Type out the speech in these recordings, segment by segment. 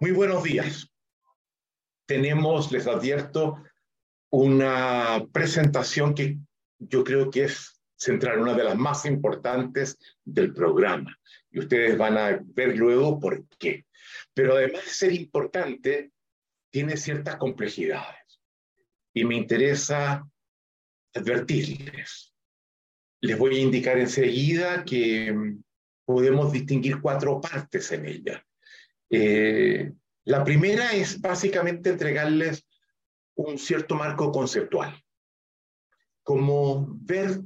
Muy buenos días. Tenemos, les advierto, una presentación que yo creo que es central, una de las más importantes del programa. Y ustedes van a ver luego por qué. Pero además de ser importante, tiene ciertas complejidades. Y me interesa advertirles. Les voy a indicar enseguida que podemos distinguir cuatro partes en ella. Eh, la primera es básicamente entregarles un cierto marco conceptual, como ver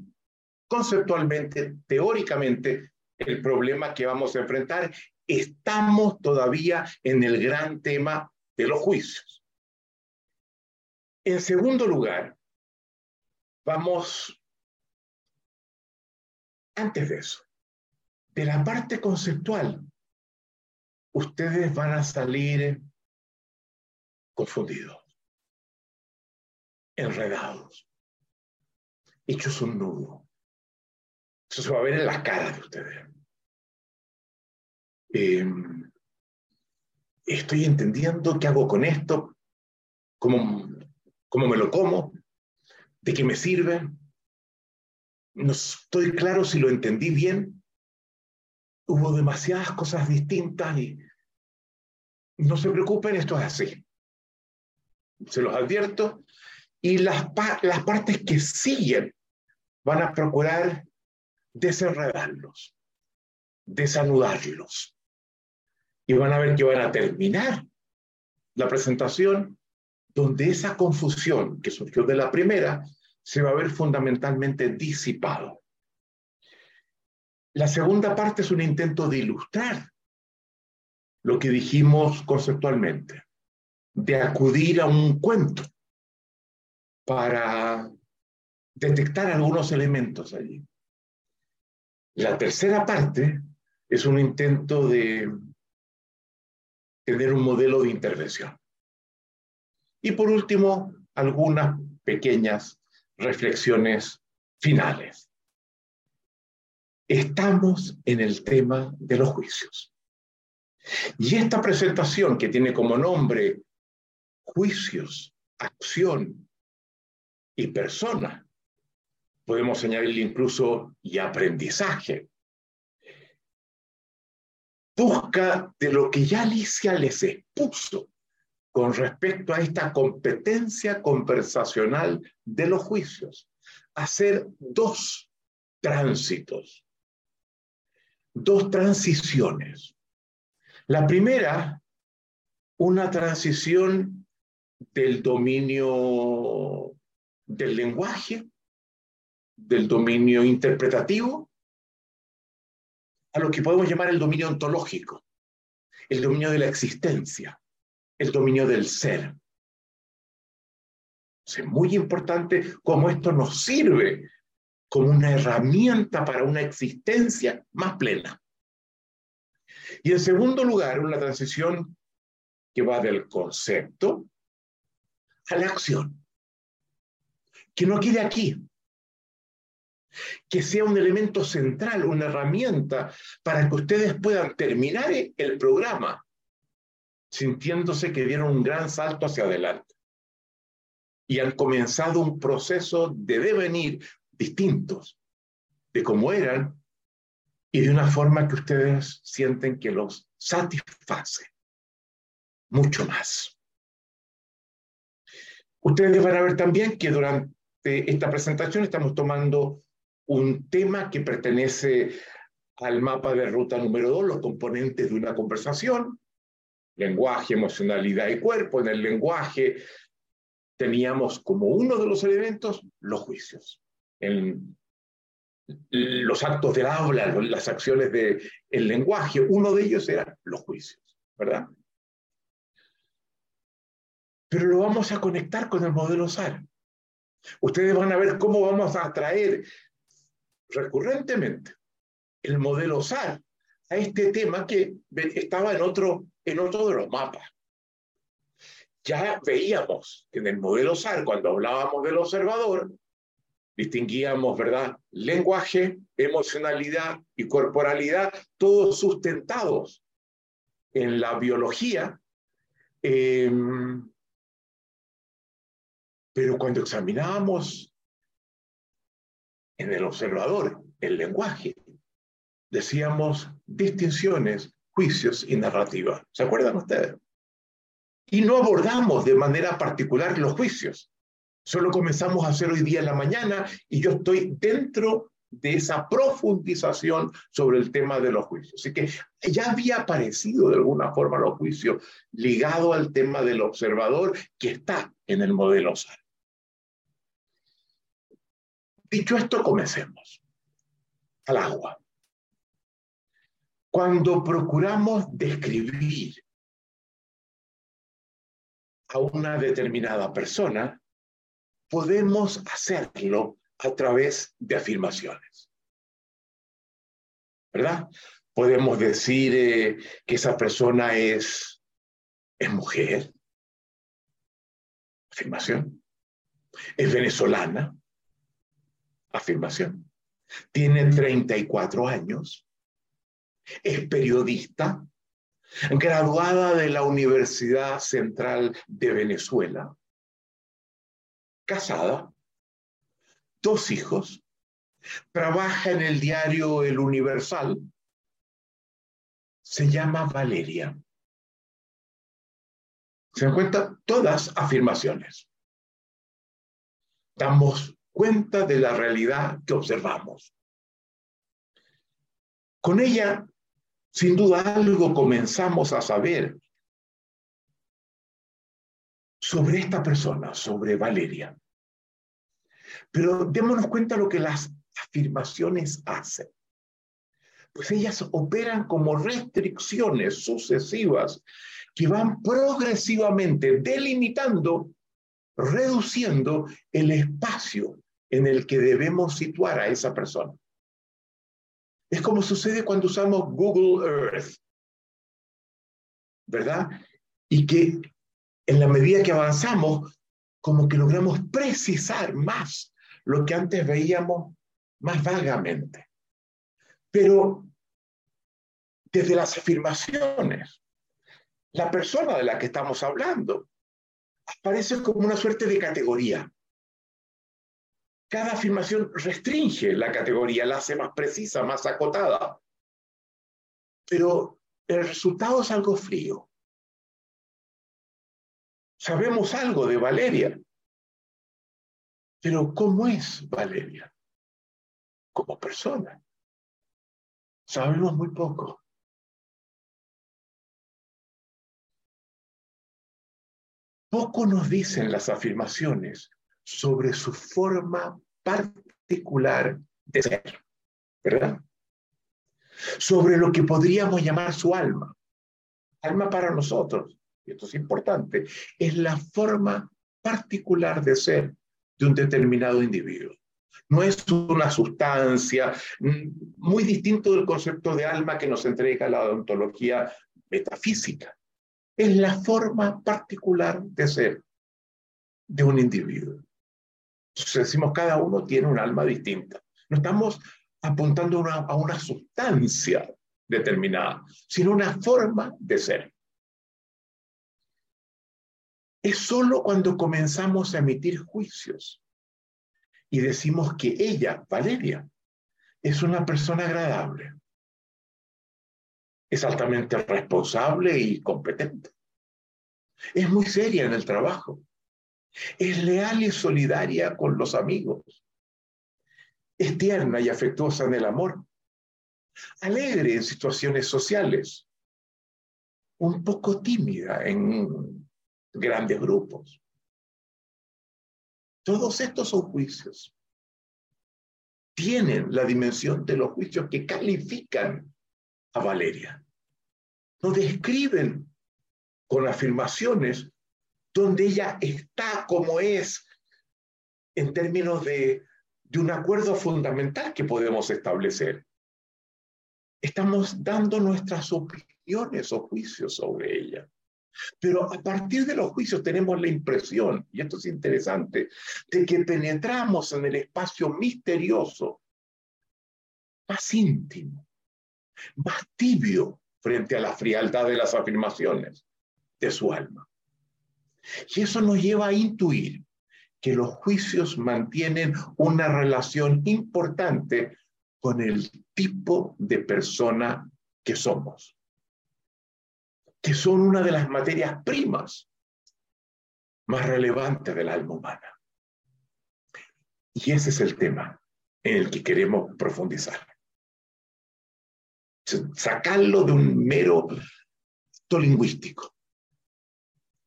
conceptualmente, teóricamente, el problema que vamos a enfrentar. Estamos todavía en el gran tema de los juicios. En segundo lugar, vamos, antes de eso, de la parte conceptual, ustedes van a salir confundidos, enredados, hechos un nudo. Eso se va a ver en la cara de ustedes. Em, estoy entendiendo qué hago con esto, cómo, cómo me lo como, de qué me sirve. No estoy claro si lo entendí bien hubo demasiadas cosas distintas y no se preocupen, esto es así. Se los advierto. Y las, las partes que siguen van a procurar desenredarlos, desanudarlos. Y van a ver que van a terminar la presentación donde esa confusión que surgió de la primera se va a ver fundamentalmente disipado. La segunda parte es un intento de ilustrar lo que dijimos conceptualmente, de acudir a un cuento para detectar algunos elementos allí. La tercera parte es un intento de tener un modelo de intervención. Y por último, algunas pequeñas reflexiones finales estamos en el tema de los juicios. Y esta presentación que tiene como nombre juicios, acción y persona, podemos añadirle incluso y aprendizaje, busca de lo que ya Alicia les expuso con respecto a esta competencia conversacional de los juicios, hacer dos tránsitos dos transiciones. La primera, una transición del dominio del lenguaje, del dominio interpretativo, a lo que podemos llamar el dominio ontológico, el dominio de la existencia, el dominio del ser. Es muy importante cómo esto nos sirve como una herramienta para una existencia más plena. Y en segundo lugar, una transición que va del concepto a la acción. Que no quede aquí. Que sea un elemento central, una herramienta para que ustedes puedan terminar el programa sintiéndose que dieron un gran salto hacia adelante. Y han comenzado un proceso de devenir, distintos de cómo eran y de una forma que ustedes sienten que los satisface mucho más. Ustedes van a ver también que durante esta presentación estamos tomando un tema que pertenece al mapa de ruta número dos, los componentes de una conversación, lenguaje, emocionalidad y cuerpo. En el lenguaje teníamos como uno de los elementos los juicios en los actos del habla, las acciones del el lenguaje. Uno de ellos eran los juicios, ¿verdad? Pero lo vamos a conectar con el modelo SAR. Ustedes van a ver cómo vamos a traer recurrentemente el modelo SAR a este tema que estaba en otro, en otro de los mapas. Ya veíamos que en el modelo SAR, cuando hablábamos del observador, distinguíamos, ¿verdad? Lenguaje, emocionalidad y corporalidad, todos sustentados en la biología Em, pero cuando examinábamos en el observador el lenguaje, decíamos distinciones, juicios y narrativa. ¿Se acuerdan ustedes? Y no abordamos de manera particular los juicios. Solo comenzamos a hacer hoy día en la mañana y yo estoy dentro de esa profundización sobre el tema de los juicios. Así que ya había aparecido de alguna forma los juicios ligado al tema del observador que está en el modelo SAR. Dicho esto, comencemos. Al agua. Cuando procuramos describir a una determinada persona, podemos hacerlo a través de afirmaciones. ¿Verdad? Podemos decir eh, que esa persona es, es mujer. Afirmación. Es venezolana. Afirmación. Tiene 34 años. Es periodista. Graduada de la Universidad Central de Venezuela casada, dos hijos, trabaja en el diario El Universal, se llama Valeria. ¿Se dan cuenta? Todas afirmaciones. Damos cuenta de la realidad que observamos. Con ella, sin duda algo comenzamos a saber sobre esta persona, sobre Valeria. Pero démonos cuenta lo que las afirmaciones hacen. Pues ellas operan como restricciones sucesivas que van progresivamente delimitando, reduciendo el espacio en el que debemos situar a esa persona. Es como sucede cuando usamos Google Earth, ¿verdad? Y que en la medida que avanzamos, como que logramos precisar más lo que antes veíamos más vagamente. Pero desde las afirmaciones, la persona de la que estamos hablando aparece como una suerte de categoría. Cada afirmación restringe la categoría, la hace más precisa, más acotada. Pero el resultado es algo frío sabemos algo de Valeria. Pero ¿cómo es Valeria? Como persona. Sabemos muy poco. Poco nos dicen las afirmaciones sobre su forma particular de ser, ¿verdad? Sobre lo que podríamos llamar su alma. Alma para nosotros y esto es importante, es la forma particular de ser de un determinado individuo. No es una sustancia mm, muy distinto del concepto de alma que nos entrega la odontología metafísica. Es la forma particular de ser de un individuo. Entonces decimos, cada uno tiene un alma distinta. No estamos apuntando a una sustancia determinada, sino una forma de ser. Es solo cuando comenzamos a emitir juicios y decimos que ella, Valeria, es una persona agradable, es altamente responsable y competente, es muy seria en el trabajo, es leal y solidaria con los amigos, es tierna y afectuosa en el amor, alegre en situaciones sociales, un poco tímida en grandes grupos. Todos estos juicios. Tienen la dimensión de los juicios que califican a Valeria. No describen con afirmaciones donde ella está como es en términos de, de un acuerdo fundamental que podemos establecer. Estamos dando nuestras opiniones o juicios sobre ella. Pero a partir de los juicios tenemos la impresión, y esto es interesante, de que penetramos en el espacio misterioso, más íntimo, más tibio frente a la frialdad de las afirmaciones de su alma. Y eso nos lleva a intuir que los juicios mantienen una relación importante con el tipo de persona que somos, que son una de las materias primas más relevantes del alma humana. Y ese es el tema en el que queremos profundizar. Sacarlo de un mero acto lingüístico,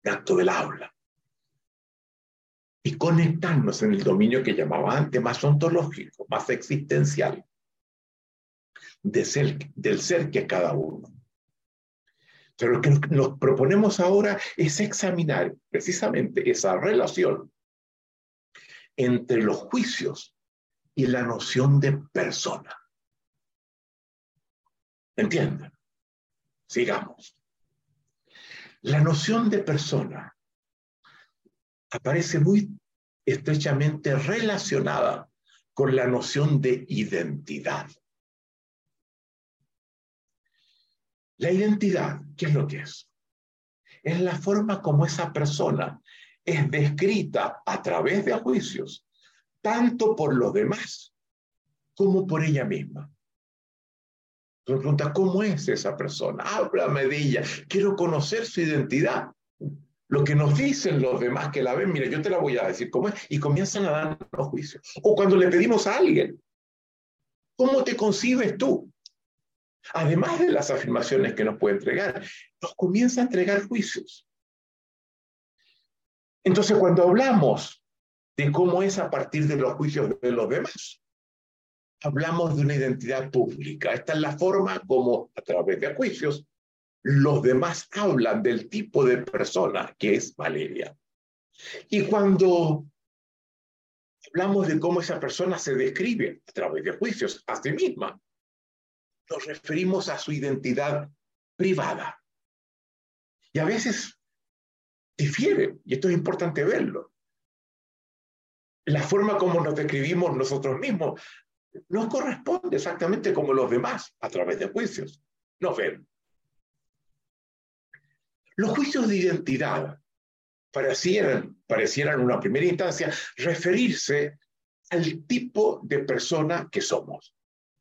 acto del aula, y conectarnos en el dominio que llamaba antes más ontológico, más existencial, del ser que cada uno. Pero lo que nos proponemos ahora es examinar precisamente esa relación entre los juicios y la noción de persona. ¿Entienden? Sigamos. La noción de persona aparece muy estrechamente relacionada con la noción de identidad. La identidad, ¿qué es lo que es? Es la forma como esa persona es descrita a través de juicios, tanto por los demás como por ella misma. Entonces pregunta, ¿cómo es esa persona? Háblame de ella, quiero conocer su identidad. Lo que nos dicen los demás que la ven, mira, yo te la voy a decir cómo es, y comienzan a dar los juicios. O cuando le pedimos a alguien, ¿cómo te concibes tú? Además de las afirmaciones que nos puede entregar, nos comienza a entregar juicios. Entonces, cuando hablamos de cómo es a partir de los juicios de los demás, hablamos de una identidad pública. Esta es la forma como, a través de juicios, los demás hablan del tipo de persona que es Valeria. Y cuando hablamos de cómo esa persona se describe a través de juicios a sí misma, nos referimos a su identidad privada. Y a veces difiere, y esto es importante verlo. La forma como nos describimos nosotros mismos no corresponde exactamente como los demás a través de juicios. Nos ven. Los juicios de identidad parecieran, parecieran en una primera instancia referirse al tipo de persona que somos.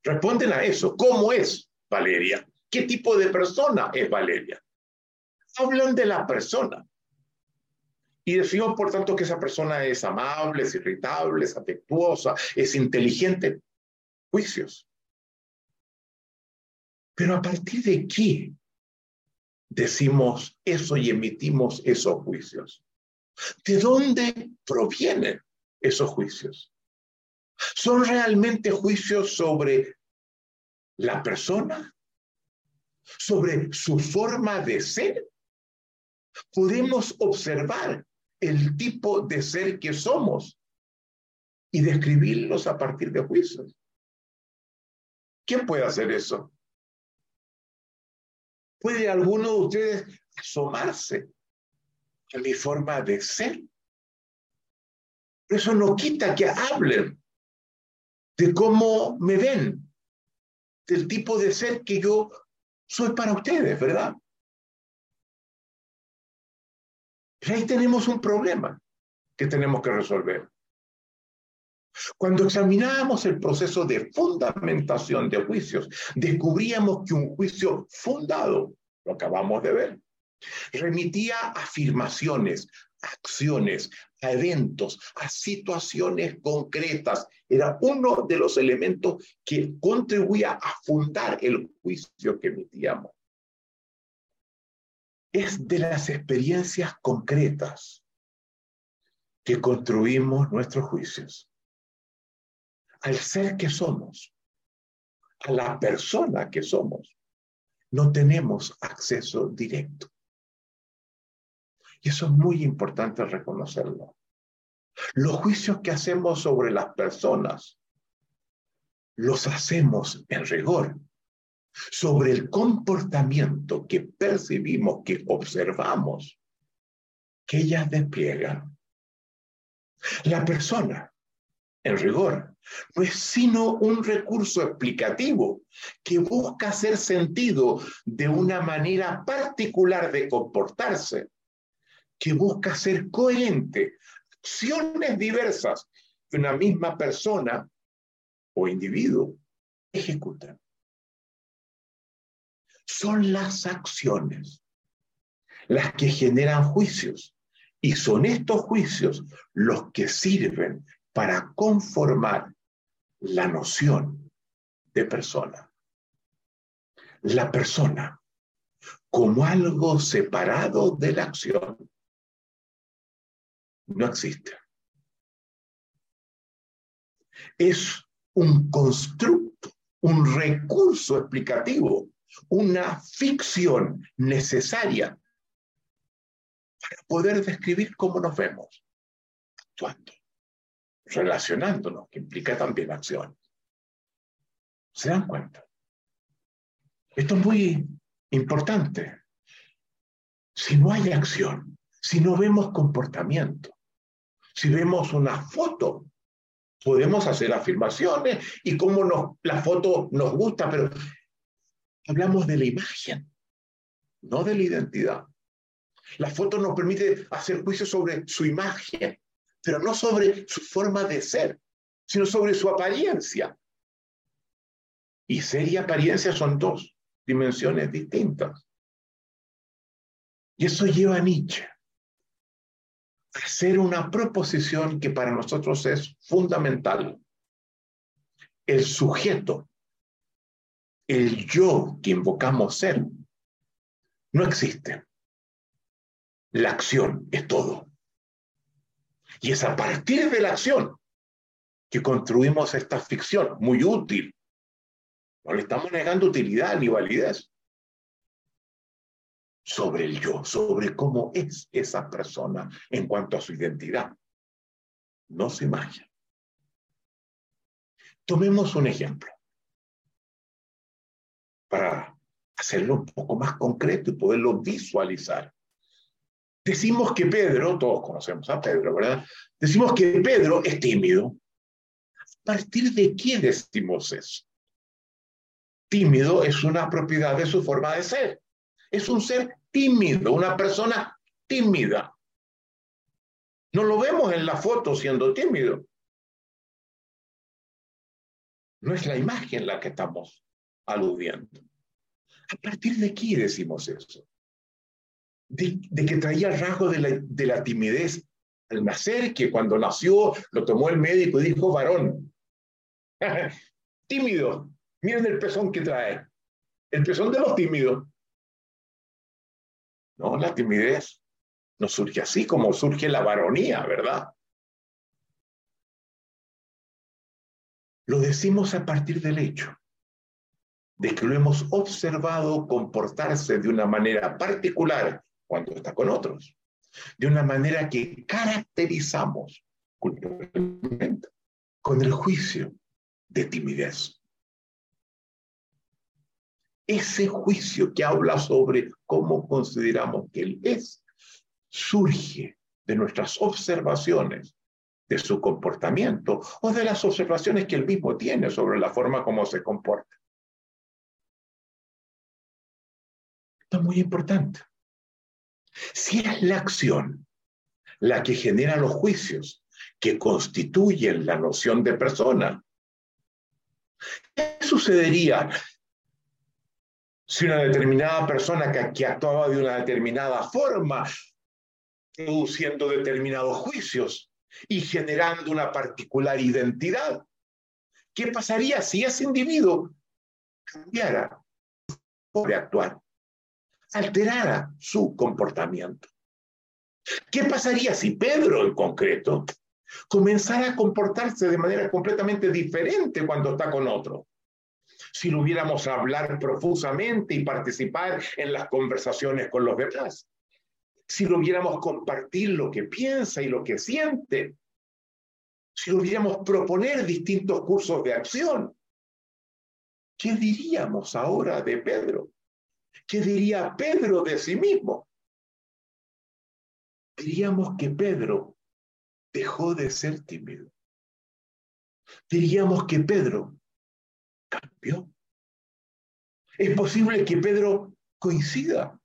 Responden a eso. ¿Cómo es Valeria? ¿Qué tipo de persona es Valeria? Hablan de la persona. Y decimos, por tanto, que esa persona es amable, es irritable, es afectuosa, es inteligente. Juicios. Pero a partir de qué decimos eso y emitimos esos juicios? ¿De dónde provienen esos juicios? ¿Son realmente juicios sobre la persona? ¿Sobre su forma de ser? Podemos observar el tipo de ser que somos y describirlos a partir de juicios. ¿Quién puede hacer eso? ¿Puede alguno de ustedes asomarse a mi forma de ser? eso no quita que hablen de cómo me ven, del tipo de ser que yo soy para ustedes, ¿verdad? ahí tenemos un problema que tenemos que resolver. Cuando examinábamos el proceso de fundamentación de juicios, descubríamos que un juicio fundado, lo acabamos de ver, remitía afirmaciones, acciones, a eventos, a situaciones concretas. Era uno de los elementos que contribuía a fundar el juicio que emitíamos. Es de las experiencias concretas que construimos nuestros juicios al ser que somos, a la persona que somos, no tenemos acceso directo. Y eso es muy importante reconocerlo. Los juicios que hacemos sobre las personas los hacemos en rigor sobre el comportamiento que percibimos, que observamos, que ellas despliegan. La persona en rigor, no es sino un recurso explicativo que busca hacer sentido de una manera particular de comportarse que busca ser coherente, acciones diversas que una misma persona o individuo ejecuta. Son las acciones las que generan juicios y son estos juicios los que sirven para conformar la noción de persona. La persona como algo separado de la acción no existe. Es un constructo, un recurso explicativo, una ficción necesaria para poder describir cómo nos vemos, actuando, relacionándonos, que implica también acción. ¿Se dan cuenta? Esto es muy importante. Si no hay acción, si no vemos comportamiento, si vemos una foto, podemos hacer afirmaciones y cómo la foto nos gusta, pero hablamos de la imagen, no de la identidad. La foto nos permite hacer juicio sobre su imagen, pero no sobre su forma de ser, sino sobre su apariencia. Y ser y apariencia son dos dimensiones distintas. Y eso lleva a Nietzsche hacer una proposición que para nosotros es fundamental. El sujeto, el yo que invocamos ser, no existe. La acción es todo. Y es a partir de la acción que construimos esta ficción muy útil. No le estamos negando utilidad ni validez sobre el yo, sobre cómo es esa persona en cuanto a su identidad, no su imagen. Tomemos un ejemplo para hacerlo un poco más concreto y poderlo visualizar. Decimos que Pedro, todos conocemos a Pedro, ¿verdad? Decimos que Pedro es tímido. ¿A partir de qué decimos eso? Tímido es una propiedad de su forma de ser. Es un ser tímido, una persona tímida. No lo vemos en la foto siendo tímido. No es la imagen la que estamos aludiendo. ¿A partir de qué decimos eso? de, que traía el rasgo de la, de la timidez al nacer, que cuando nació lo tomó el médico y dijo varón. Tímido. Miren el pezón que trae. El pezón de los tímidos. No, la timidez no surge así como surge la varonía, ¿verdad? Lo decimos a partir del hecho de que lo hemos observado comportarse de una manera particular cuando está con otros, de una manera que caracterizamos culturalmente con el juicio de timidez. Ese juicio que habla sobre cómo consideramos que él es, surge de nuestras observaciones de su comportamiento o de las observaciones que él mismo tiene sobre la forma como se comporta. Esto es muy importante. Si es la acción la que genera los juicios que constituyen la noción de persona, ¿qué sucedería si una determinada persona que, actuaba de una determinada forma, produciendo determinados juicios y generando una particular identidad? ¿Qué pasaría si ese individuo cambiara de actuar? alterara su comportamiento. ¿Qué pasaría si Pedro en concreto comenzara a comportarse de manera completamente diferente cuando está con otro? Si lo hubiéramos hablar profusamente y participar en las conversaciones con los demás. Si lo hubiéramos compartir lo que piensa y lo que siente. Si lo hubiéramos proponer distintos cursos de acción. ¿Qué diríamos ahora de Pedro? ¿Qué diría Pedro de sí mismo? Diríamos que Pedro dejó de ser tímido. Diríamos que Pedro cambió. Es posible que Pedro coincida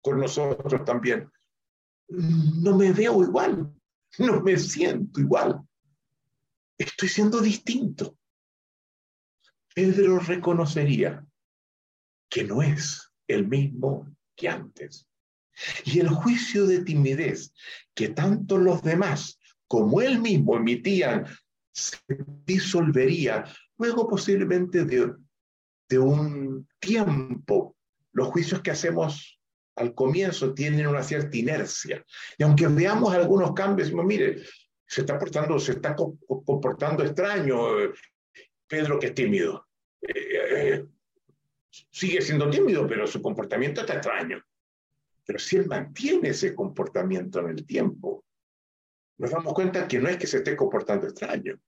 con nosotros también. no me veo igual, no me siento igual, estoy siendo distinto. Pedro reconocería que no es el mismo que antes. Y el juicio de timidez que tanto los demás como él mismo emitían se disolvería luego posiblemente de, de un tiempo. Los juicios que hacemos al comienzo tienen una cierta inercia. Y aunque veamos algunos cambios, decimos, mire, se está portando, se está comportando extraño, Pedro que es tímido. Eh, eh, sigue siendo tímido, pero su comportamiento está extraño. Pero si él mantiene ese comportamiento en el tiempo, nos damos cuenta que no es que se esté comportando extraño,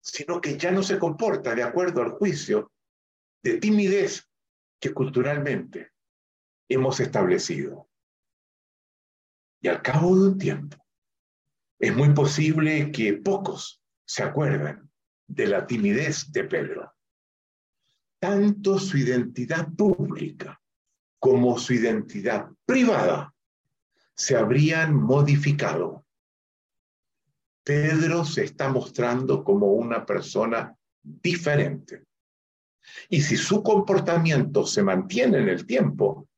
sino que ya no se comporta de acuerdo al juicio de timidez que culturalmente hemos establecido. Y al cabo de un tiempo, es muy posible que pocos se acuerden de la timidez de Pedro. Tanto su identidad pública como su identidad privada se habrían modificado. Pedro se está mostrando como una persona diferente. Y si su comportamiento se mantiene en el tiempo,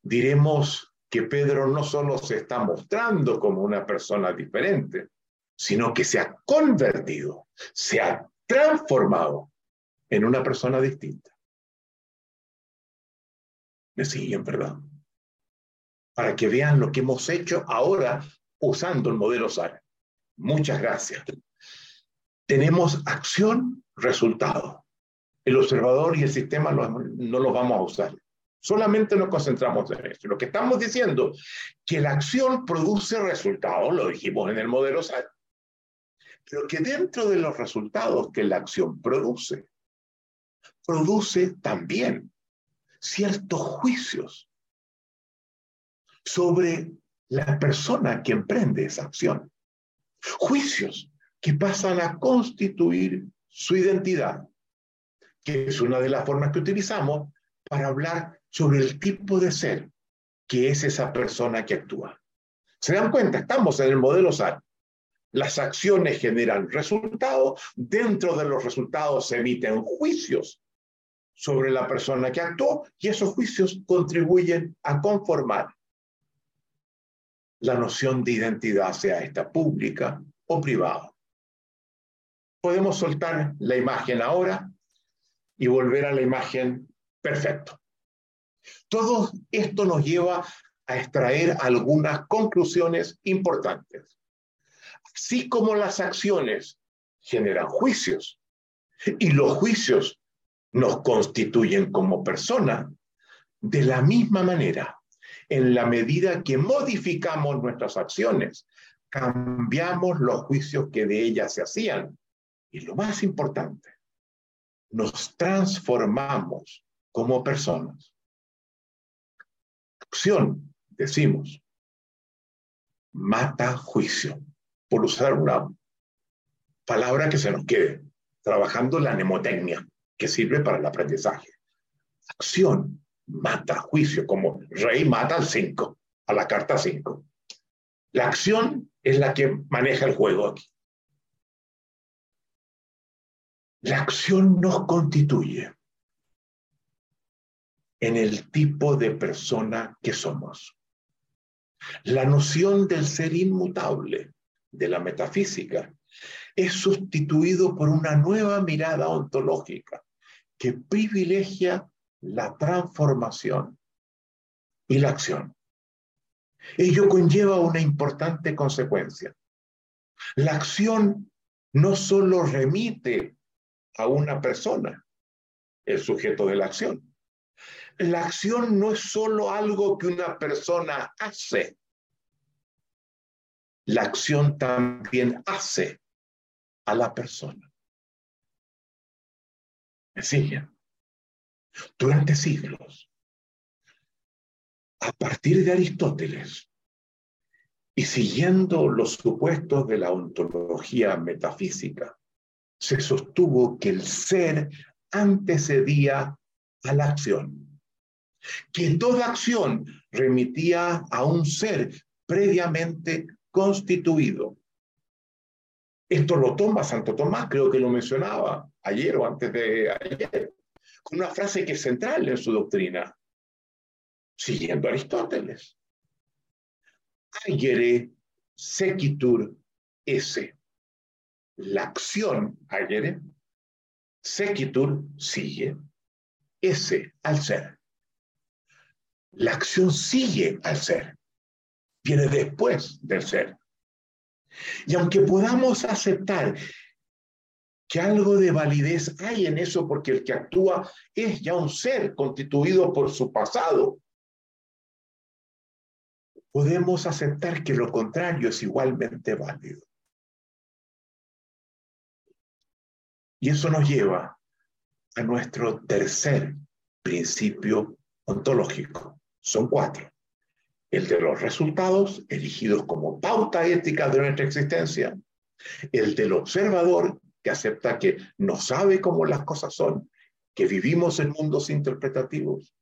diremos que Pedro no solo se está mostrando como una persona diferente, sino que se ha convertido, se ha transformado en una persona distinta. Me siguen, ¿verdad? Para que vean lo que hemos hecho ahora usando el modelo SAR. Muchas gracias. Tenemos acción, resultado. El observador y el sistema no, los vamos a usar. Solamente nos concentramos en esto. Lo que estamos diciendo, que la acción produce resultados, lo dijimos en el modelo SAT, pero que dentro de los resultados que la acción produce, produce también ciertos juicios sobre la persona que emprende esa acción. Juicios que pasan a constituir su identidad, que es una de las formas que utilizamos para hablar sobre el tipo de ser que es esa persona que actúa. ¿Se dan cuenta? Estamos en el modelo SAT. Las acciones generan resultados, dentro de los resultados se emiten juicios sobre la persona que actuó y esos juicios contribuyen a conformar la noción de identidad, sea esta pública o privada. Podemos soltar la imagen ahora y volver a la imagen perfecto. Todo esto nos lleva a extraer algunas conclusiones importantes. Así como las acciones generan juicios y los juicios nos constituyen como persona, de la misma manera, en la medida que modificamos nuestras acciones, cambiamos los juicios que de ellas se hacían. Y lo más importante, nos transformamos como personas acción, decimos, mata juicio, por usar una palabra que se nos quede, trabajando la mnemotecnia, que sirve para el aprendizaje. Acción mata juicio, como rey mata al 5, a la carta 5. La acción es la que maneja el juego aquí. La acción nos constituye en el tipo de persona que somos. La noción del ser inmutable de la metafísica es sustituido por una nueva mirada ontológica que privilegia la transformación y la acción. Ello conlleva una importante consecuencia. La acción no solo remite a una persona, el sujeto de la acción, la acción no es solo algo que una persona hace. La acción también hace a la persona. ¿Me siguen? Durante siglos, a partir de Aristóteles y siguiendo los supuestos de la ontología metafísica, se sostuvo que el ser antecedía a la acción que toda acción remitía a un ser previamente constituido. Esto lo toma Santo Tomás, creo que lo mencionaba ayer o antes de ayer, con una frase que es central en su doctrina, siguiendo a Aristóteles. Agere sequitur esse. La acción, agere, sequitur, sigue, ese, al ser. La acción sigue al ser, viene después del ser. Y aunque podamos aceptar que algo de validez hay en eso porque el que actúa es ya un ser constituido por su pasado, podemos aceptar que lo contrario es igualmente válido. Y eso nos lleva a nuestro tercer principio ontológico. Son cuatro. El de los resultados elegidos como pauta ética de nuestra existencia. El del observador que acepta que no sabe cómo las cosas son, que vivimos en mundos interpretativos.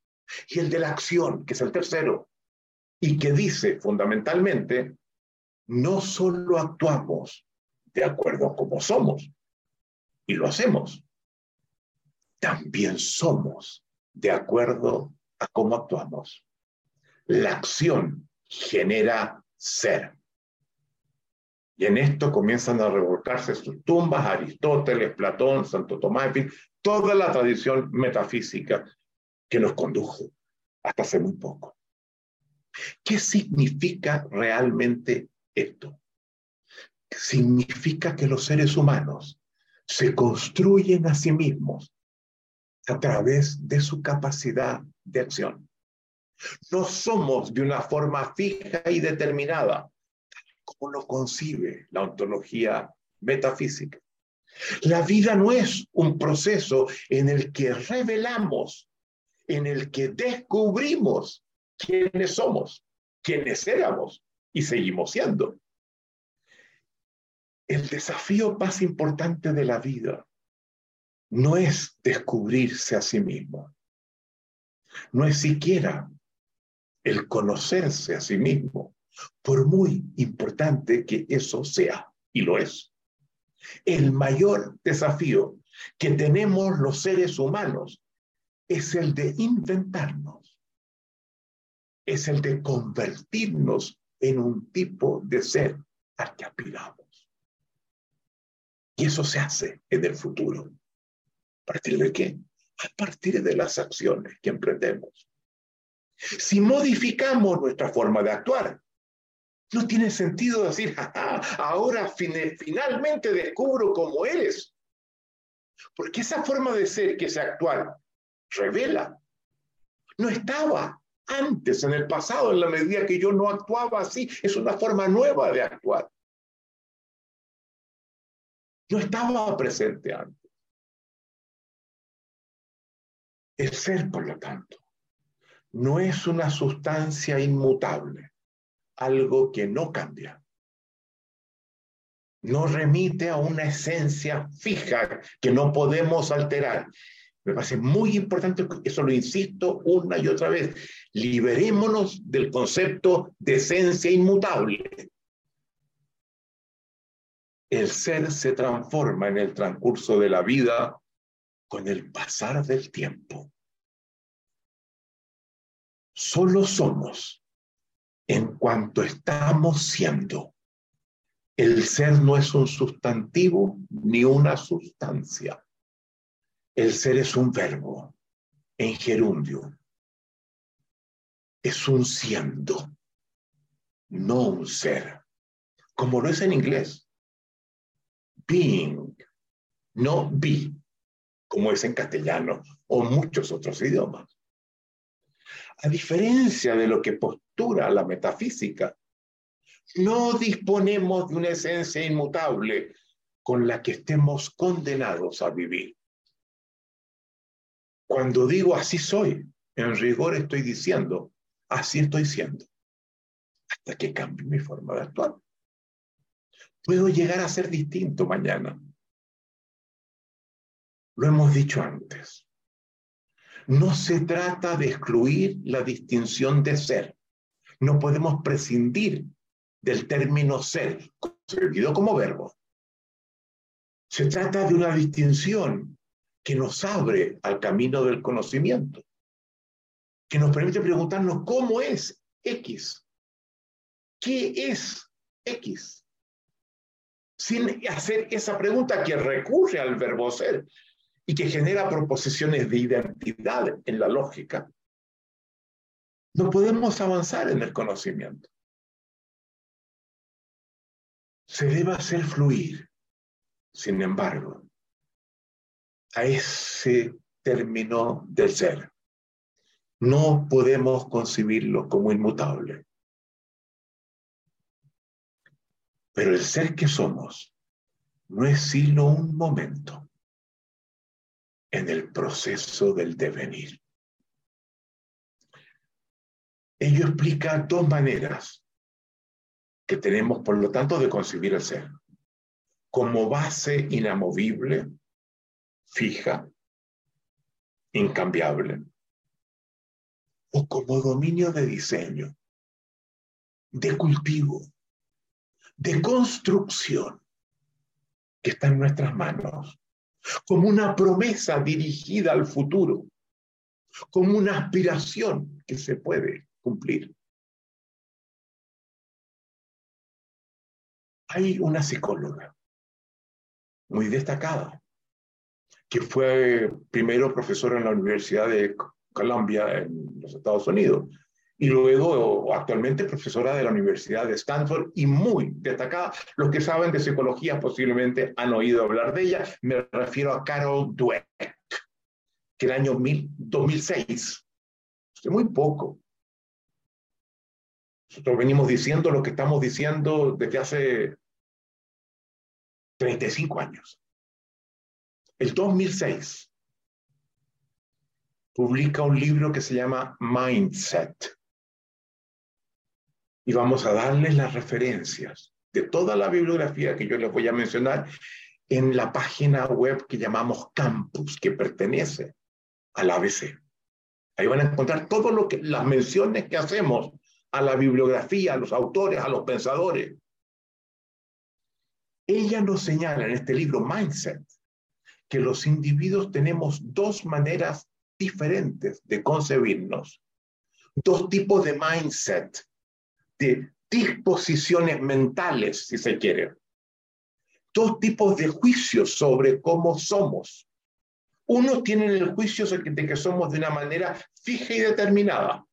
Y el de la acción, que es el tercero, y que dice fundamentalmente, no solo actuamos de acuerdo a cómo somos, y lo hacemos, también somos de acuerdo a cómo actuamos. La acción genera ser. Y en esto comienzan a revolcarse sus tumbas Aristóteles, Platón, Santo Tomás, en toda la tradición metafísica que nos condujo hasta hace muy poco. ¿Qué significa realmente esto? Significa que los seres humanos se construyen a sí mismos a través de su capacidad de acción. No somos de una forma fija y determinada, como lo concibe la ontología metafísica. La vida no es un proceso en el que revelamos, en el que descubrimos quiénes somos, quiénes éramos y seguimos siendo. El desafío más importante de la vida no es descubrirse a sí mismo, no es siquiera el conocerse a sí mismo, por muy importante que eso sea, y lo es. El mayor desafío que tenemos los seres humanos es el de inventarnos, es el de convertirnos en un tipo de ser al que aspiramos. Y eso se hace en el futuro. ¿A partir de qué? A partir de las acciones que emprendemos. Si modificamos nuestra forma de actuar, no tiene sentido decir, ahora finalmente descubro cómo eres. Porque esa forma de ser que se actuar revela. No estaba antes, en el pasado, en la medida que yo no actuaba así. Es una forma nueva de actuar. No estaba presente antes. El ser, por lo tanto, no es una sustancia inmutable, algo que no cambia. No remite a una esencia fija que no podemos alterar. Me parece muy importante, eso lo insisto una y otra vez, liberémonos del concepto de esencia inmutable el ser se transforma en el transcurso de la vida con el pasar del tiempo. Solo somos en cuanto estamos siendo. El ser no es un sustantivo ni una sustancia. El ser es un verbo en gerundio. Es un siendo, no un ser, como lo es en inglés being, no be, como es en castellano o muchos otros idiomas. A diferencia de lo que postura la metafísica, no disponemos de una esencia inmutable con la que estemos condenados a vivir. Cuando digo así soy, en rigor estoy diciendo, así estoy siendo, hasta que cambie mi forma de actuar puedo llegar a ser distinto mañana. Lo hemos dicho antes. No se trata de excluir la distinción de ser. No podemos prescindir del término ser, concebido como verbo. Se trata de una distinción que nos abre al camino del conocimiento, que nos permite preguntarnos cómo es X, qué es X, sin hacer esa pregunta que recurre al verbo ser y que genera proposiciones de identidad en la lógica, no podemos avanzar en el conocimiento. Se debe hacer fluir, sin embargo, a ese término del ser. No podemos concebirlo como inmutable. Pero el ser que somos no es sino un momento en el proceso del devenir. Ello explica dos maneras que tenemos, por lo tanto, de concebir el ser. Como base inamovible, fija, incambiable, o como dominio de diseño, de cultivo, de construcción, que está en nuestras manos, como una promesa dirigida al futuro, como una aspiración que se puede cumplir. Hay una psicóloga muy destacada, que fue primero profesora en la Universidad de Columbia en los Estados Unidos y luego actualmente profesora de la Universidad de Stanford y muy destacada. Los que saben de psicología posiblemente han oído hablar de ella. Me refiero a Carol Dweck, que el año 2006, hace muy poco, nosotros venimos diciendo lo que estamos diciendo desde hace 35 años. El 2006 publica un libro que se llama Mindset. Y vamos a darles las referencias de toda la bibliografía que yo les voy a mencionar en la página web que llamamos Campus, que pertenece al ABC. Ahí van a encontrar todo lo que las menciones que hacemos a la bibliografía, a los autores, a los pensadores. Ella nos señala en este libro Mindset que los individuos tenemos dos maneras diferentes de concebirnos, dos tipos de mindset, de disposiciones mentales, si se quiere, dos tipos de juicios sobre cómo somos. Uno tiene el juicio de que somos de una manera fija y determinada,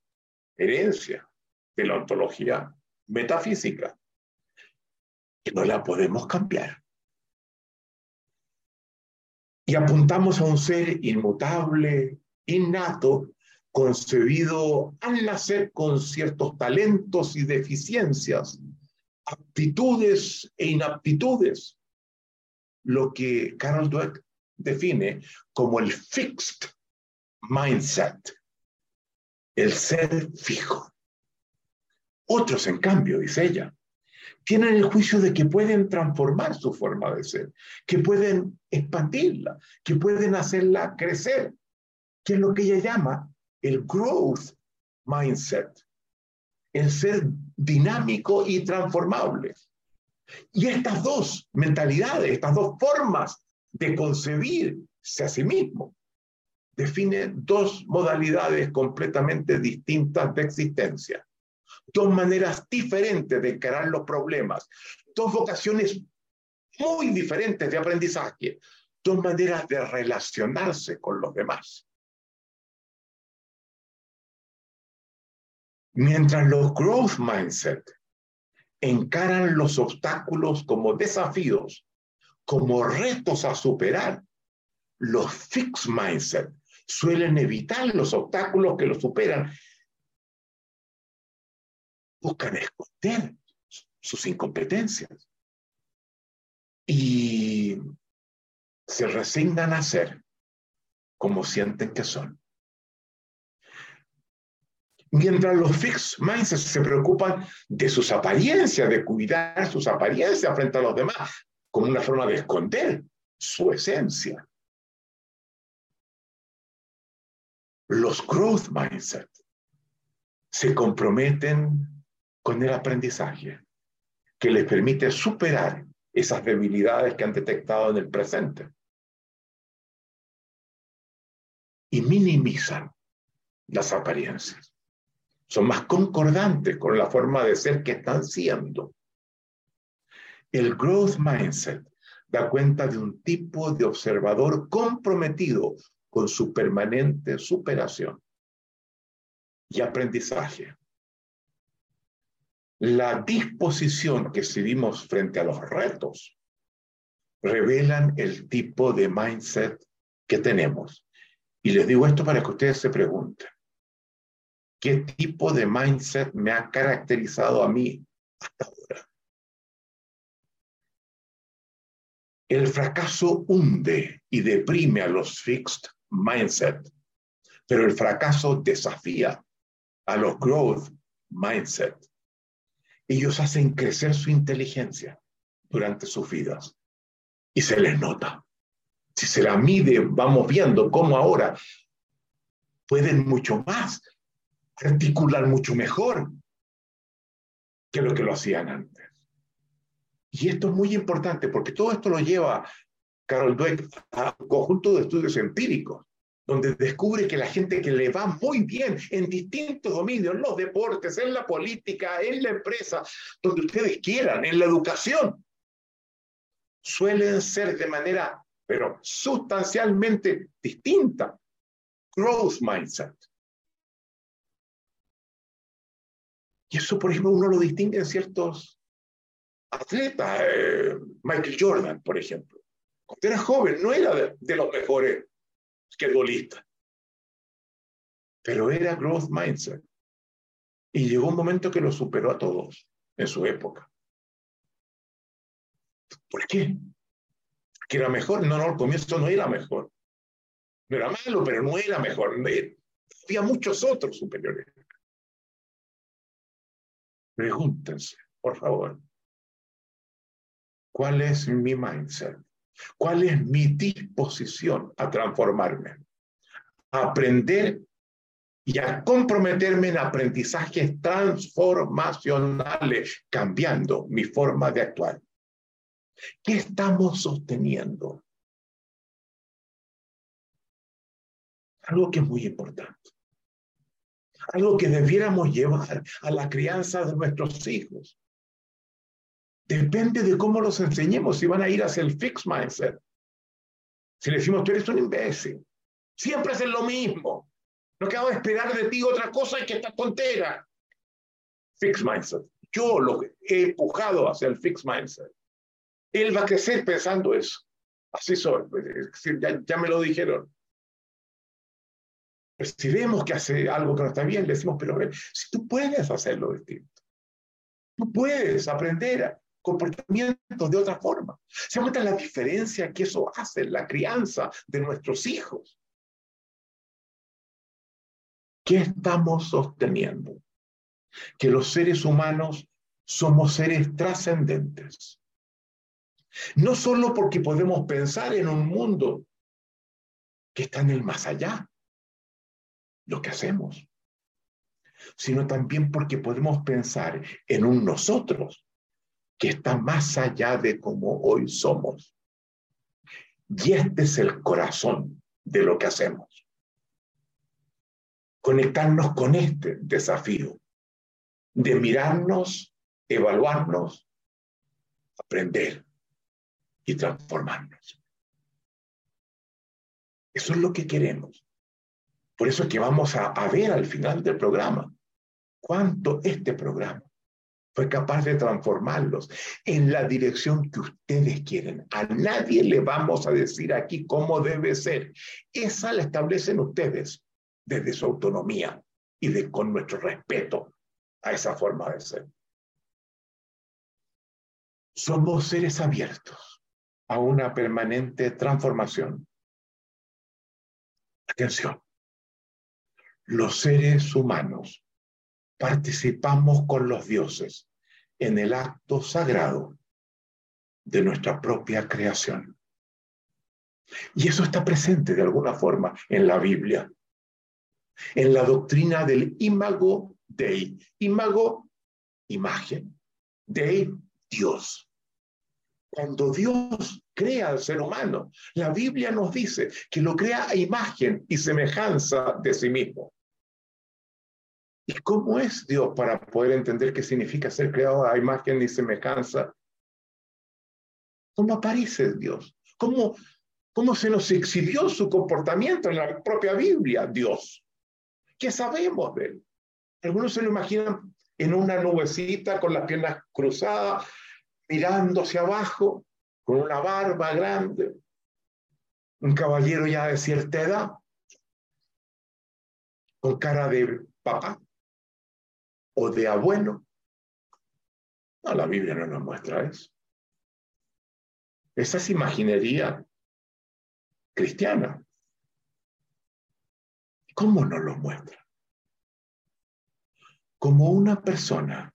herencia, de la ontología metafísica, que no la podemos cambiar. Y apuntamos a un ser inmutable, innato, concebido al nacer con ciertos talentos y deficiencias, aptitudes e inaptitudes, lo que Carol Dweck define como el fixed mindset, el ser fijo. Otros, en cambio, dice ella, tienen el juicio de que pueden transformar su forma de ser, que pueden expandirla, que pueden hacerla crecer, que es lo que ella llama el growth mindset, el ser dinámico y transformable. Y estas dos mentalidades, estas dos formas de concebirse a sí mismo, definen dos modalidades completamente distintas de existencia dos maneras diferentes de encarar los problemas, dos vocaciones muy diferentes de aprendizaje, dos maneras de relacionarse con los demás. Mientras los growth mindset encaran los obstáculos como desafíos, como retos a superar, los fixed mindset suelen evitar los obstáculos que los superan buscan esconder sus incompetencias y se resignan a ser como sienten que son. Mientras los fixed mindsets se preocupan de sus apariencias, de cuidar sus apariencias frente a los demás, como una forma de esconder su esencia. Los growth mindset se comprometen con el aprendizaje, que les permite superar esas debilidades que han detectado en el presente. Y minimizan las apariencias. Son más concordantes con la forma de ser que están siendo. El growth mindset da cuenta de un tipo de observador comprometido con su permanente superación y aprendizaje. La disposición que exhibimos frente a los retos revelan el tipo de mindset que tenemos. Y les digo esto para que ustedes se pregunten, ¿qué tipo de mindset me ha caracterizado a mí hasta ahora? El fracaso hunde y deprime a los fixed mindset, pero el fracaso desafía a los growth mindset. Ellos hacen crecer su inteligencia durante sus vidas y se les nota. Si se la mide, vamos viendo cómo ahora pueden mucho más, articular mucho mejor que lo que lo hacían antes. Y esto es muy importante porque todo esto lo lleva Carol Dweck a un conjunto de estudios empíricos, donde descubre que la gente que le va muy bien en distintos dominios, en los deportes, en la política, en la empresa, donde ustedes quieran, en la educación, suelen ser de manera, pero sustancialmente distinta. Growth mindset. Y eso, por ejemplo, uno lo distingue en ciertos atleta, eh, Michael Jordan, por ejemplo. Cuando era joven, no era de, los mejores futbolistas, pero era growth mindset. Y llegó un momento que lo superó a todos en su época. ¿Por qué? Que era mejor. No, no, al comienzo no era mejor. No era malo, pero no era mejor. Había muchos otros superiores. Pregúntense, por favor, ¿Cuál es mi mindset? ¿Cuál es mi disposición a transformarme? A aprender y a comprometerme en aprendizajes transformacionales, cambiando mi forma de actuar. ¿Qué estamos sosteniendo? Algo que es muy importante. Algo que debiéramos llevar a la crianza de nuestros hijos. Depende de cómo los enseñemos, si van a ir hacia el fixed mindset. Si le decimos, tú eres un imbécil, siempre hacen lo mismo. No queda de esperar de ti otra cosa y que esta tontera. Fixed mindset. Yo lo he empujado hacia el fixed mindset. Él va a crecer pensando eso. Así soy. Ya, ya me lo dijeron. Vemos que hace algo que no está bien, le decimos, pero si tú puedes hacerlo distinto. Tú puedes aprender a, comportamiento de otra forma. Se cuenta la diferencia que eso hace en la crianza de nuestros hijos. ¿Qué estamos sosteniendo? Que los seres humanos somos seres trascendentes. No solo porque podemos pensar en un mundo que está en el más allá, lo que hacemos, sino también porque podemos pensar en un nosotros que está más allá de cómo hoy somos. Y este es el corazón de lo que hacemos. Conectarnos con este desafío de mirarnos, evaluarnos, aprender y transformarnos. Eso es lo que queremos. Por eso es que vamos a, ver al final del programa cuánto este programa fue capaz de transformarlos en la dirección que ustedes quieren. A nadie le vamos a decir aquí cómo debe ser. Esa la establecen ustedes desde su autonomía y con nuestro respeto a esa forma de ser. Somos seres abiertos a una permanente transformación. Atención, los seres humanos participamos con los dioses en el acto sagrado de nuestra propia creación. Y eso está presente de alguna forma en la Biblia, en la doctrina del imago dei. Imago imagen de Dios. Cuando Dios crea al ser humano, la Biblia nos dice que lo crea a imagen y semejanza de sí mismo. ¿Y cómo es Dios para poder entender qué significa ser creado a imagen y semejanza? ¿Cómo aparece Dios? ¿Cómo, cómo se nos exhibió su comportamiento en la propia Biblia, Dios? ¿Qué sabemos de él? Algunos se lo imaginan en una nubecita con las piernas cruzadas, mirando hacia abajo, con una barba grande, un caballero ya de cierta edad, con cara de papá o de abuelo. No, la Biblia no nos muestra eso. Esa es imaginería cristiana. ¿Cómo nos lo muestra? Como una persona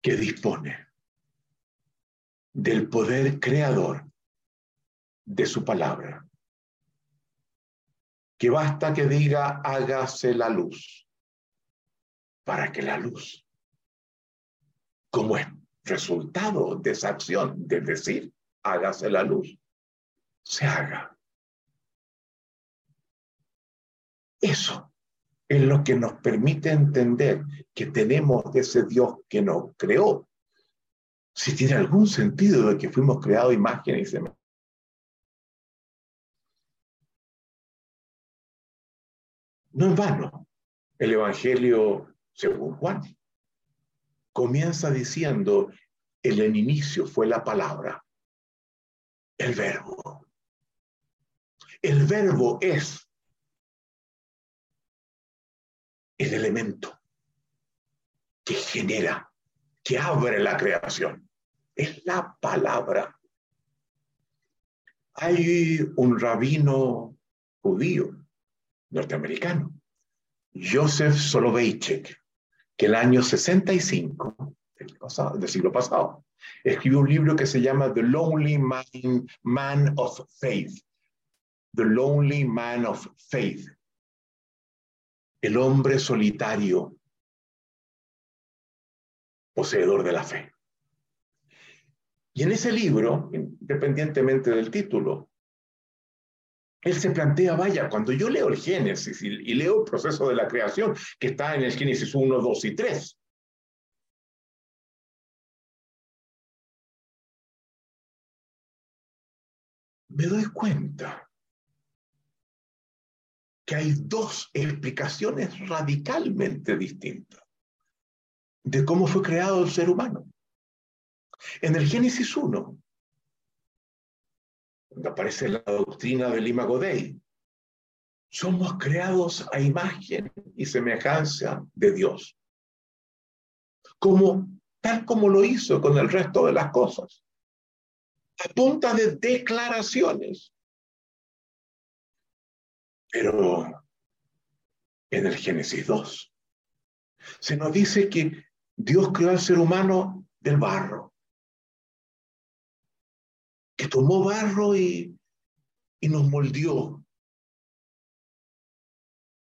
que dispone del poder creador de su palabra que basta que diga hágase la luz, para que la luz, como es resultado de esa acción de decir hágase la luz, se haga. Eso es lo que nos permite entender que tenemos de ese Dios que nos creó. Si tiene algún sentido de que fuimos creados imagen y semejanza No en vano, el Evangelio según Juan comienza diciendo, el en inicio fue la palabra, el verbo. El verbo es el elemento que genera, que abre la creación. Es la palabra. Hay un rabino judío norteamericano, Joseph Soloveitchik, que el año 65 del, del siglo pasado escribió un libro que se llama The Lonely Man of Faith. The Lonely Man of Faith. El hombre solitario, poseedor de la fe. Y en ese libro, independientemente del título, él se plantea, vaya, cuando yo leo el Génesis y, leo el proceso de la creación que está en el Génesis 1, 2 y 3, me doy cuenta que hay dos explicaciones radicalmente distintas de cómo fue creado el ser humano. En el Génesis 1, aparece la doctrina del Imago Dei. Somos creados a imagen y semejanza de Dios. Como, tal como lo hizo con el resto de las cosas. A punta de declaraciones. Pero en el Génesis 2 se nos dice que Dios creó al ser humano del barro que tomó barro y, y nos moldeó.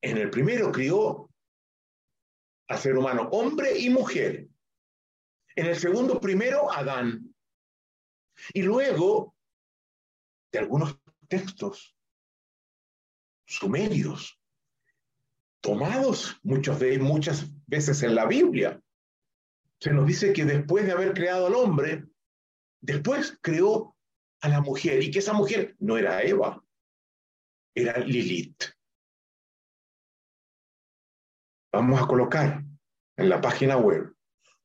En el primero crió al ser humano, hombre y mujer. En el segundo, primero, Adán. Y luego, de algunos textos sumerios, tomados muchos de, muchas veces en la Biblia, se nos dice que después de haber creado al hombre, después creó a la mujer y que esa mujer no era Eva, era Lilith. Vamos a colocar en la página web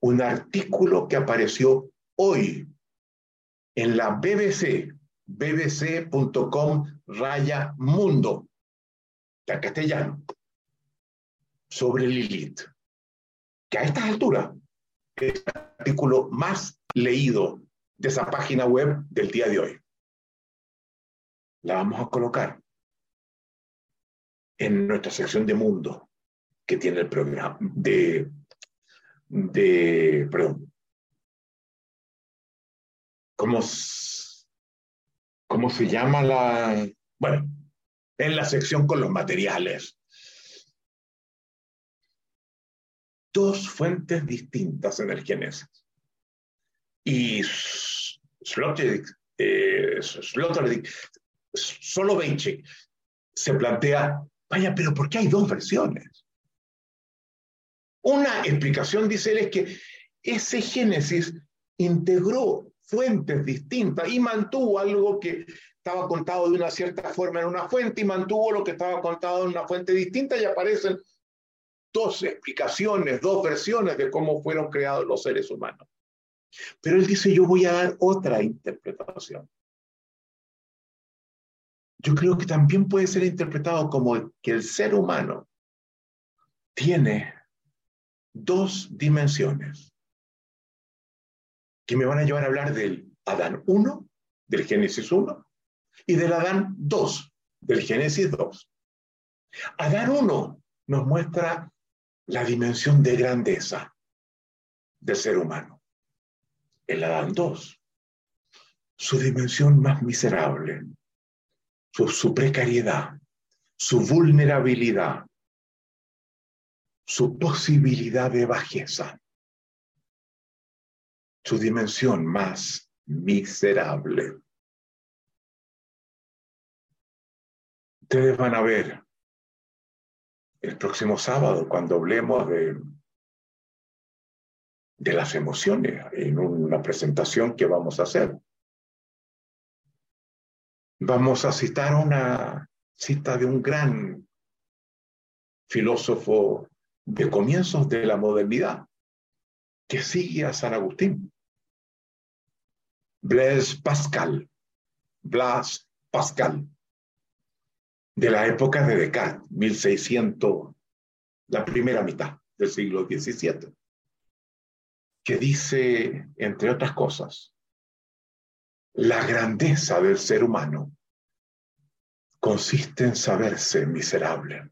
un artículo que apareció hoy en la BBC, bbc.com raya mundo, castellano, sobre Lilith, que a estas alturas es el artículo más leído de esa página web del día de hoy. La vamos a colocar en nuestra sección de mundo que tiene el programa de, de perdón, ¿cómo, ¿cómo se llama la? Bueno, en la sección con los materiales. dos fuentes distintas en el. Y Sloterdijk, eh, solo se plantea, vaya, pero ¿por qué hay dos versiones? Una explicación, dice él, es que ese Génesis integró fuentes distintas y mantuvo algo que estaba contado de una cierta forma en una fuente y mantuvo lo que estaba contado en una fuente distinta y aparecen dos explicaciones, dos versiones de cómo fueron creados los seres humanos. Pero él dice, yo voy a dar otra interpretación. Yo creo que también puede ser interpretado como que el ser humano tiene dos dimensiones que me van a llevar a hablar del Adán 1, del Génesis 1, y del Adán 2, del Génesis 2. Adán 1 nos muestra la dimensión de grandeza del ser humano. El Adán 2, su dimensión más miserable, su, su precariedad, su vulnerabilidad, su posibilidad de bajeza, su dimensión más miserable. Ustedes van a ver el próximo sábado cuando hablemos de, de las emociones en una presentación que vamos a hacer. Vamos a citar una cita de un gran filósofo de comienzos de la modernidad, que sigue a San Agustín. Blaise Pascal, Blas Pascal, de la época de Descartes, 1600, la primera mitad del siglo XVII, que dice, entre otras cosas, la grandeza del ser humano consiste en saberse miserable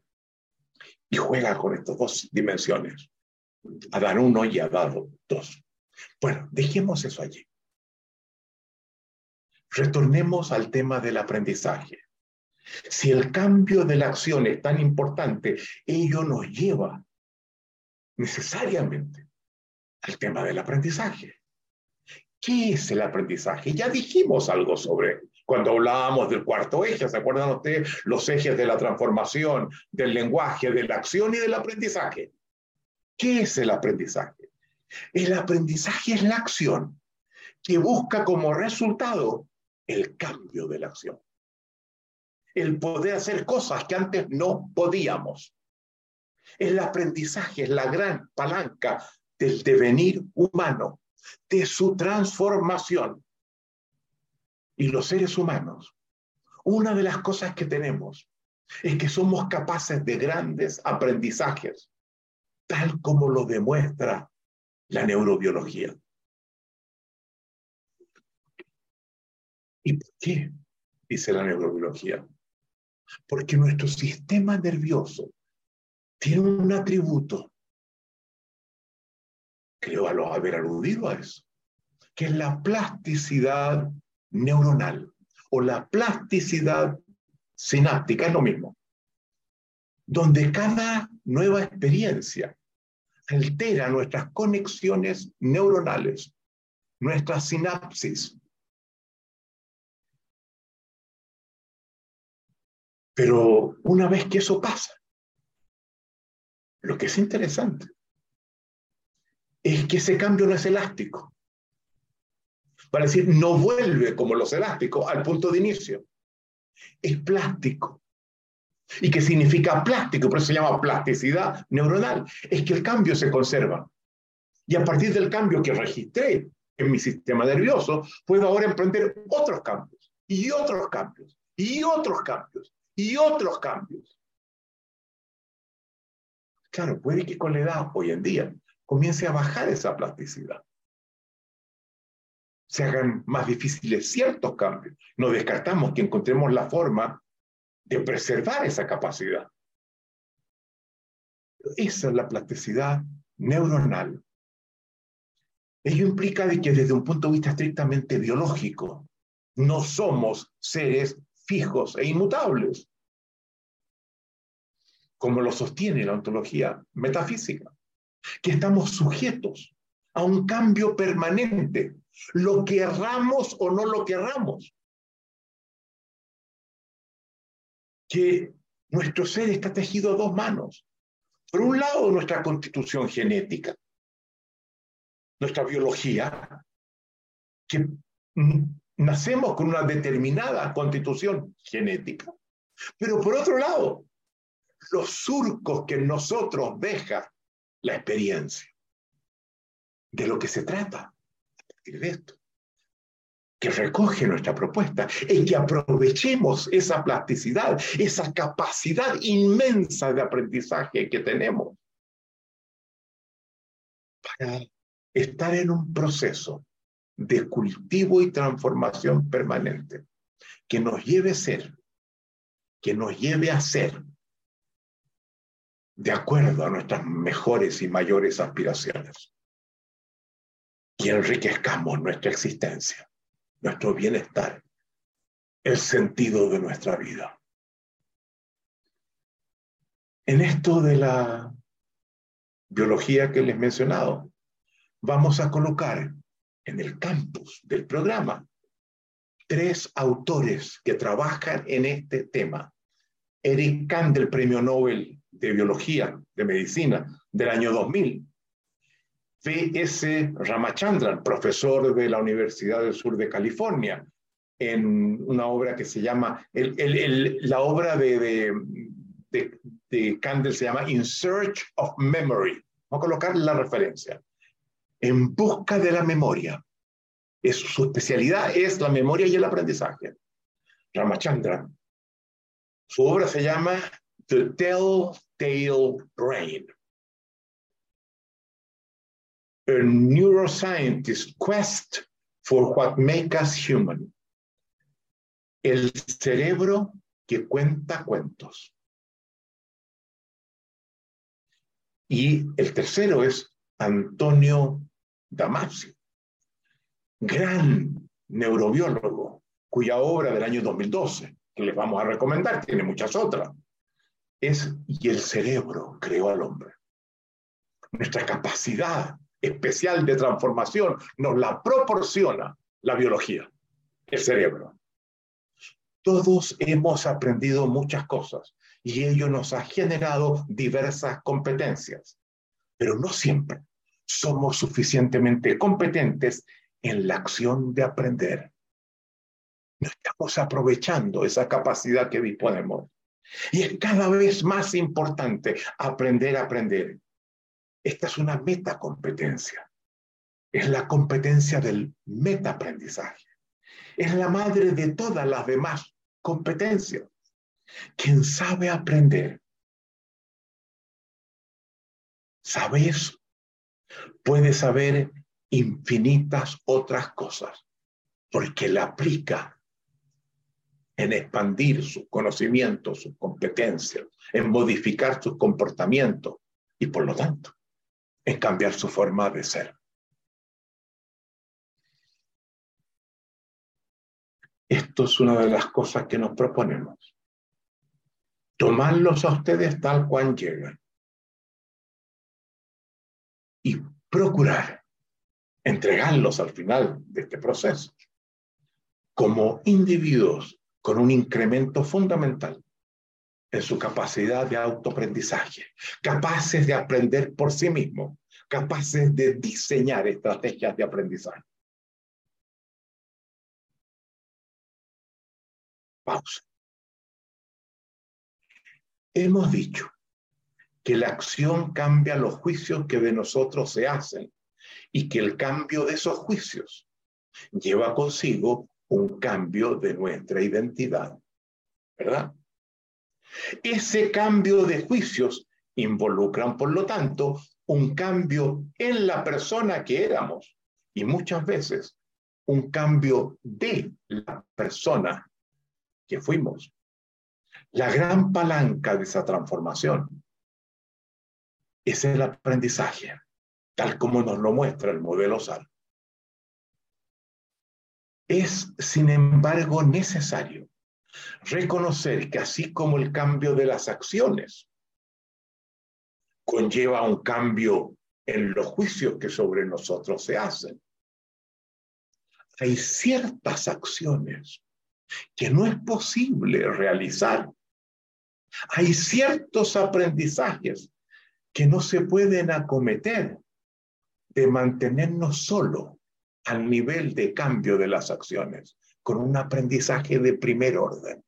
y juega con estas dos dimensiones. Adán uno y Adán dos. Bueno, dejemos eso allí. Retornemos al tema del aprendizaje. Si el cambio de la acción es tan importante, ello nos lleva necesariamente al tema del aprendizaje. ¿Qué es el aprendizaje? Ya dijimos algo sobre cuando hablábamos del cuarto eje, ¿se acuerdan ustedes? Los ejes de la transformación, del lenguaje, de la acción y del aprendizaje. ¿Qué es el aprendizaje? El aprendizaje es la acción que busca como resultado el cambio de la acción. El poder hacer cosas que antes no podíamos. El aprendizaje es la gran palanca del devenir humano, de su transformación y los seres humanos, una de las cosas que tenemos es que somos capaces de grandes aprendizajes, tal como lo demuestra la neurobiología. ¿Y por qué? Dice la neurobiología. Porque nuestro sistema nervioso tiene un atributo, creo haber aludido a eso, que es la plasticidad neuronal o la plasticidad sináptica, es lo mismo, donde cada nueva experiencia altera nuestras conexiones neuronales, nuestras sinapsis. Pero una vez que eso pasa, lo que es interesante es que ese cambio no es elástico para decir, no vuelve como los elásticos al punto de inicio. Es plástico. ¿Y qué significa plástico? Por eso se llama plasticidad neuronal. Es que el cambio se conserva. Y a partir del cambio que registré en mi sistema nervioso, puedo ahora emprender otros cambios, y otros cambios, y otros cambios, y otros cambios. Claro, puede que con la edad, hoy en día, comience a bajar esa plasticidad se hagan más difíciles ciertos cambios. No descartamos que encontremos la forma de preservar esa capacidad. Esa es la plasticidad neuronal. Ello implica de que desde un punto de vista estrictamente biológico, no somos seres fijos e inmutables, como lo sostiene la ontología metafísica. Que estamos sujetos a un cambio permanente, lo querramos o no lo querramos. Que nuestro ser está tejido a dos manos. Por un lado, nuestra constitución genética, nuestra biología, que nacemos con una determinada constitución genética. Pero por otro lado, los surcos que nosotros deja la experiencia. De lo que se trata a partir de esto. Que recoge nuestra propuesta es que aprovechemos esa plasticidad, esa capacidad inmensa de aprendizaje que tenemos para estar en un proceso de cultivo y transformación permanente que nos lleve a ser, que nos lleve a ser de acuerdo a nuestras mejores y mayores aspiraciones. Y enriquezcamos nuestra existencia, nuestro bienestar, el sentido de nuestra vida. En esto de la biología que les he mencionado, vamos a colocar en el campus del programa tres autores que trabajan en este tema. Eric Kandel, premio Nobel de Biología, de Medicina, del año 2000. V.S. Ramachandran, profesor de la Universidad del Sur de California, en una obra que se llama, la obra de, de, de, Kandel se llama In Search of Memory. Vamos a colocar la referencia. En busca de la memoria. Es, su especialidad es la memoria y el aprendizaje. Ramachandran. Su obra se llama The Telltale Brain. A neuroscientist quest for what makes us human. El cerebro que cuenta cuentos. Y el tercero es Antonio Damasio, gran neurobiólogo, cuya obra del año 2012, que les vamos a recomendar, tiene muchas otras, es y el cerebro creó al hombre. Nuestra capacidad especial de transformación nos la proporciona la biología, el cerebro. Todos hemos aprendido muchas cosas y ello nos ha generado diversas competencias, pero no siempre somos suficientemente competentes en la acción de aprender. No estamos aprovechando esa capacidad que disponemos. Y es cada vez más importante aprender a aprender. Esta es una metacompetencia. Es la competencia del metaaprendizaje. Es la madre de todas las demás competencias. Quien sabe aprender, sabe puede saber infinitas otras cosas, porque la aplica en expandir sus conocimientos, sus competencias, en modificar sus comportamientos y por lo tanto en cambiar su forma de ser. Esto es una de las cosas que nos proponemos. Tomarlos a ustedes tal cual llegan. Y procurar entregarlos al final de este proceso como individuos con un incremento fundamental en su capacidad de autoaprendizaje, capaces de aprender por sí mismos, capaces de diseñar estrategias de aprendizaje. Pausa. Hemos dicho que la acción cambia los juicios que de nosotros se hacen y que el cambio de esos juicios lleva consigo un cambio de nuestra identidad, ¿verdad? Ese cambio de juicios involucran, por lo tanto, un cambio en la persona que éramos y muchas veces un cambio de la persona que fuimos. La gran palanca de esa transformación es el aprendizaje, tal como nos lo muestra el modelo SAL. Es, sin embargo, necesario reconocer que así como el cambio de las acciones conlleva un cambio en los juicios que sobre nosotros se hacen. Hay ciertas acciones que no es posible realizar. Hay ciertos aprendizajes que no se pueden acometer de mantenernos solo al nivel de cambio de las acciones, con un aprendizaje de primer orden.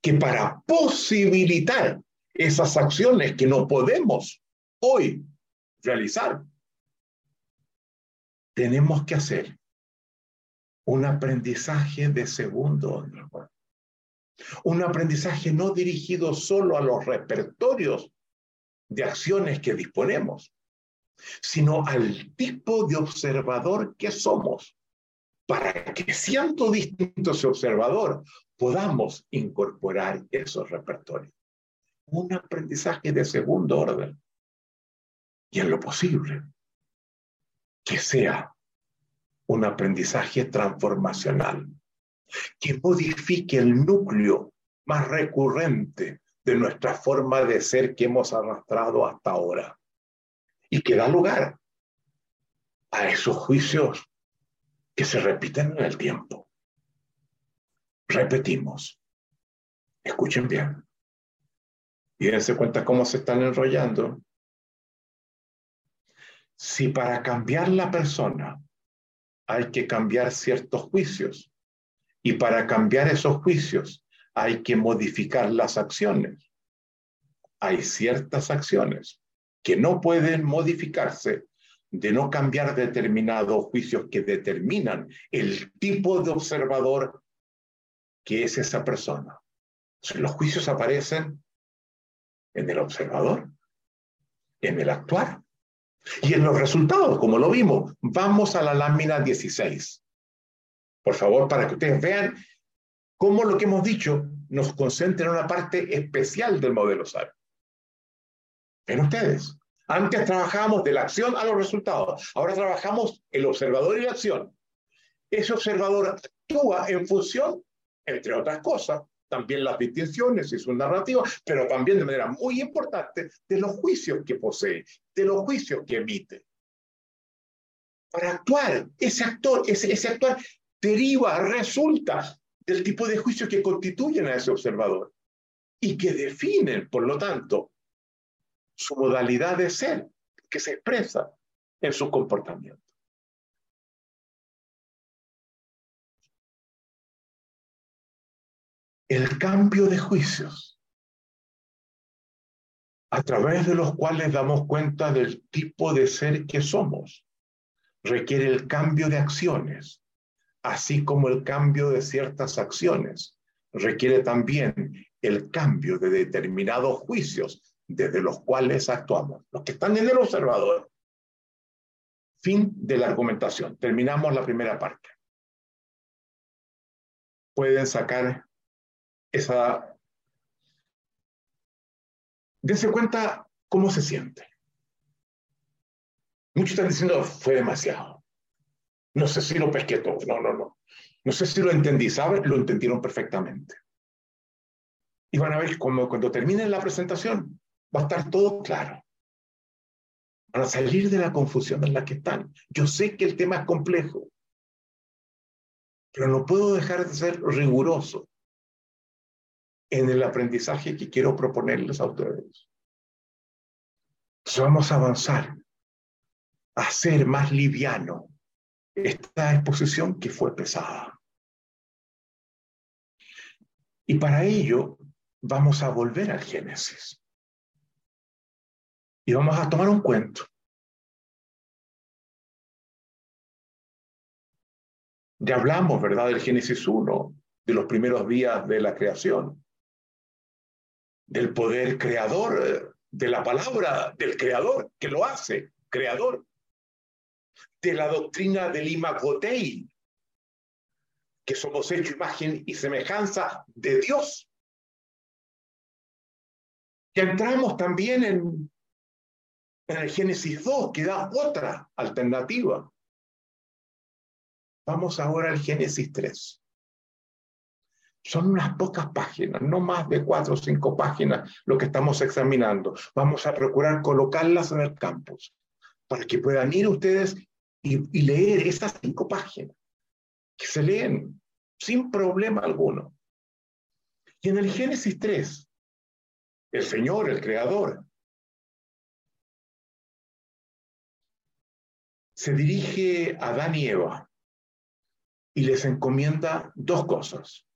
Que para posibilitar esas acciones que no podemos hoy realizar, tenemos que hacer un aprendizaje de segundo orden. Un aprendizaje no dirigido solo a los repertorios de acciones que disponemos, sino al tipo de observador que somos, para que siendo distinto ese observador, podamos incorporar esos repertorios. Un aprendizaje de segundo orden. Y en lo posible, que sea un aprendizaje transformacional, que modifique el núcleo más recurrente de nuestra forma de ser que hemos arrastrado hasta ahora y que da lugar a esos juicios que se repiten en el tiempo. Repetimos. Escuchen bien. Y dense cuenta cómo se están enrollando. Si para cambiar la persona hay que cambiar ciertos juicios y para cambiar esos juicios hay que modificar las acciones, hay ciertas acciones que no pueden modificarse de no cambiar determinados juicios que determinan el tipo de observador que es esa persona. los juicios aparecen en el observador, en el actuar y en los resultados, como lo vimos. Vamos a la lámina 16. Por favor, para que ustedes vean cómo lo que hemos dicho nos concentra en una parte especial del modelo SAR. Ven ustedes, antes trabajábamos de la acción a los resultados, ahora trabajamos el observador y la acción. Ese observador actúa en función, entre otras cosas, también las distinciones y su narrativa, pero también de manera muy importante de los juicios que posee, de los juicios que emite. Para actuar, ese actor, ese, ese deriva, resulta del tipo de juicios que constituyen a ese observador y que definen, por lo tanto, su modalidad de ser, que se expresa en su comportamiento. El cambio de juicios a través de los cuales damos cuenta del tipo de ser que somos, requiere el cambio de acciones, así como el cambio de ciertas acciones, requiere también el cambio de determinados juicios desde los cuales actuamos, los que están en el observador. Fin de la argumentación. Terminamos la primera parte. Pueden sacar esa... Dense cuenta cómo se siente. Muchos están diciendo, fue demasiado. No sé si lo pesqué todo. No, no, no. No sé si lo entendí, ¿sabes? Lo entendieron perfectamente. Y van a ver cuando termine la presentación, va a estar todo claro. Para salir de la confusión en la que están. Yo sé que el tema es complejo, pero no puedo dejar de ser riguroso en el aprendizaje que quiero proponerles a ustedes. Vamos a avanzar, a hacer más liviano esta exposición que fue pesada. Y para ello vamos a volver al Génesis. Y vamos a tomar un cuento. Ya hablamos, ¿verdad?, del Génesis 1, de los primeros días de la creación, del poder creador, de la palabra del creador, que lo hace, creador, de la doctrina del Imagotei, que somos hecho imagen y semejanza de Dios. Que entramos también en en el Génesis 2, que da otra alternativa. Vamos ahora al Génesis 3. Son unas pocas páginas, no más de cuatro o cinco páginas lo que estamos examinando. Vamos a procurar colocarlas en el campus para que puedan ir ustedes y, y leer esas cinco páginas, que se leen sin problema alguno. Y en el Génesis 3, el Señor, el Creador, se dirige a Adán y Eva y les encomienda dos cosas.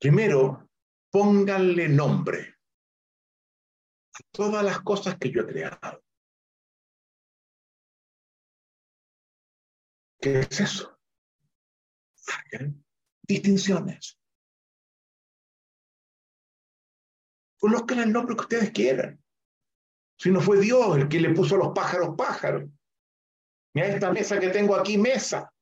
Primero, pónganle nombre a todas las cosas que yo he creado. ¿Qué es eso? Distinciones. Conozcan el nombre que ustedes quieran. Si no fue Dios el que le puso a los pájaros pájaros. Mira esta mesa que tengo aquí, mesa.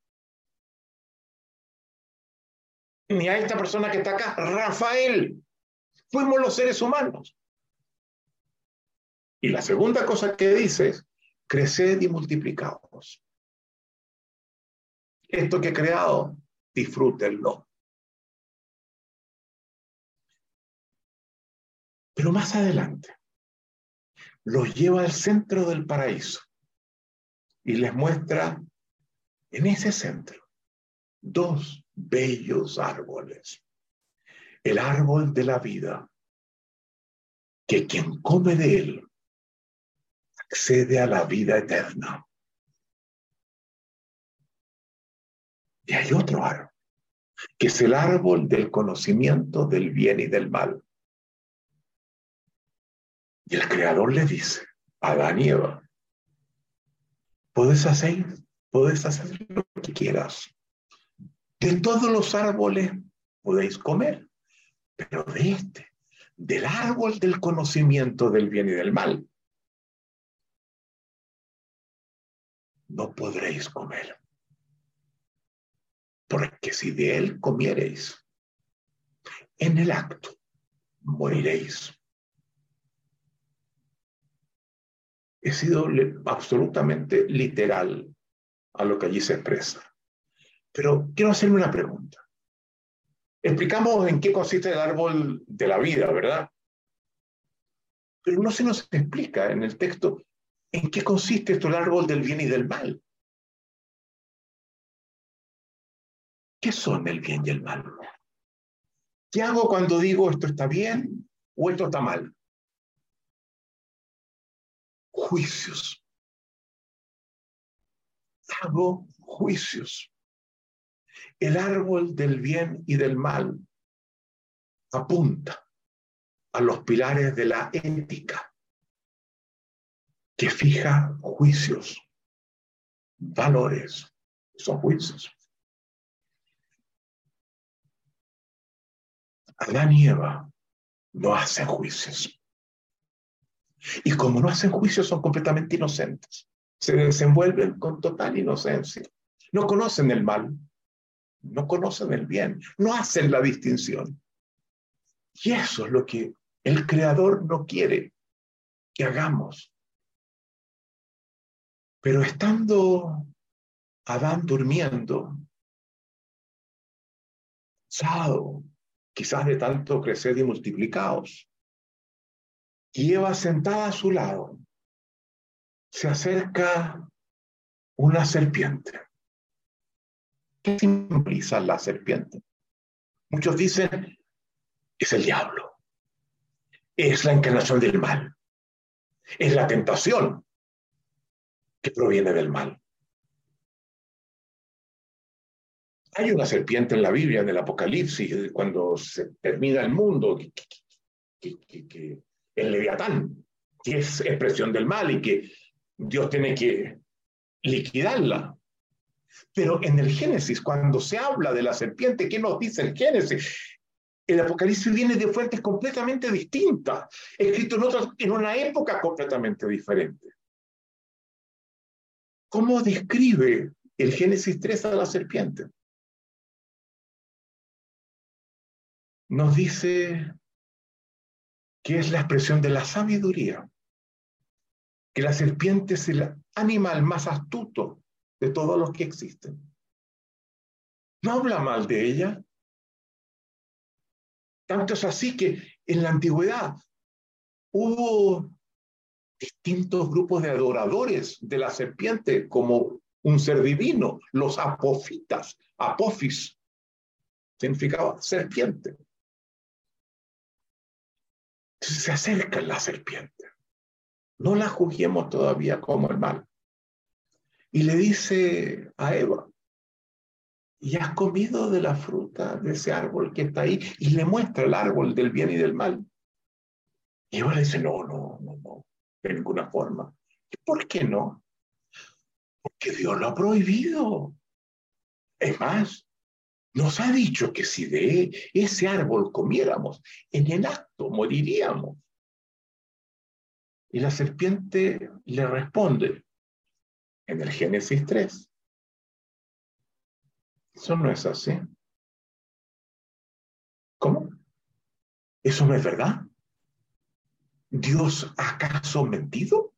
Ni a esta persona que está acá, Rafael. Fuimos los seres humanos. Y la segunda cosa que dice es, creced y multiplicaos. Esto que he creado, disfrútenlo. Pero más adelante, los lleva al centro del paraíso y les muestra en ese centro dos bellos árboles. El árbol de la vida, que quien come de él accede a la vida eterna. Y hay otro árbol, que es el árbol del conocimiento del bien y del mal. Y el Creador le dice a Adán y Eva, puedes hacer, hacer lo que quieras. De todos los árboles podéis comer, pero de este, del árbol del conocimiento del bien y del mal, no podréis comer. Porque si de él comiereis, en el acto moriréis. He sido absolutamente literal a lo que allí se expresa. Pero quiero hacerme una pregunta. Explicamos en qué consiste el árbol de la vida, ¿verdad? Pero no se nos explica en el texto en qué consiste esto el árbol del bien y del mal. ¿Qué son el bien y el mal? ¿Qué hago cuando digo esto está bien o esto está mal? Juicios. Hago juicios. El árbol del bien y del mal apunta a los pilares de la ética que fija juicios, valores, son juicios. Adán y Eva no hacen juicios. Y como no hacen juicio, son completamente inocentes. Se desenvuelven con total inocencia. No conocen el mal, no conocen el bien, no hacen la distinción. Y eso es lo que el Creador no quiere que hagamos. Pero estando Adán durmiendo, cansado, quizás de tanto crecer y multiplicados, y Eva sentada a su lado, se acerca una serpiente. ¿Qué simboliza la serpiente? Muchos dicen, es el diablo, es la encarnación del mal, es la tentación que proviene del mal. Hay una serpiente en la Biblia, en el Apocalipsis, cuando se termina el mundo, que, el leviatán, que es expresión del mal y que Dios tiene que liquidarla. Pero en el Génesis, cuando se habla de la serpiente, ¿qué nos dice el Génesis? El Apocalipsis viene de fuentes completamente distintas, escrito en, una época completamente diferente. ¿Cómo describe el Génesis 3 a la serpiente? Nos dice que es la expresión de la sabiduría, que la serpiente es el animal más astuto de todos los que existen. No habla mal de ella, Tanto es así que en la antigüedad hubo distintos grupos de adoradores de la serpiente como un ser divino, los apofitas, apofis, significaba serpiente. Se acerca la serpiente. No la juzguemos todavía como el mal. Y le dice a Eva, ¿y has comido de la fruta de ese árbol que está ahí? Y le muestra el árbol del bien y del mal. Y Eva le dice, no, no, no, no, de ninguna forma. ¿Y por qué no? Porque Dios lo ha prohibido. Es más, nos ha dicho que si de ese árbol comiéramos, en el acto moriríamos. Y la serpiente le responde, en el Génesis 3. Eso no es así. ¿Cómo? ¿Eso no es verdad? ¿Dios acaso mentido?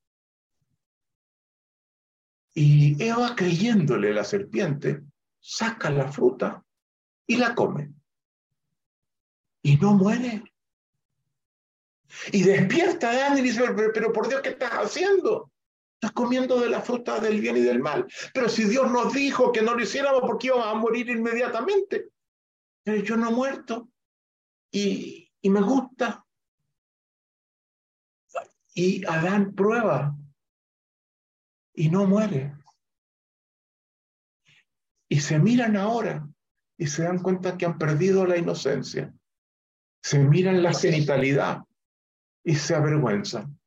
Y Eva creyéndole la serpiente, saca la fruta y la come. Y no muere. Y despierta Adán y dice, pero, pero por Dios, ¿qué estás haciendo? Estás comiendo de la fruta del bien y del mal. Pero si Dios nos dijo que no lo hiciéramos porque íbamos a morir inmediatamente. Pero yo no he muerto. Y, y me gusta. Y Adán prueba. Y no muere. Y se miran ahora y se dan cuenta que han perdido la inocencia. Se miran la genitalidad y se avergüenzan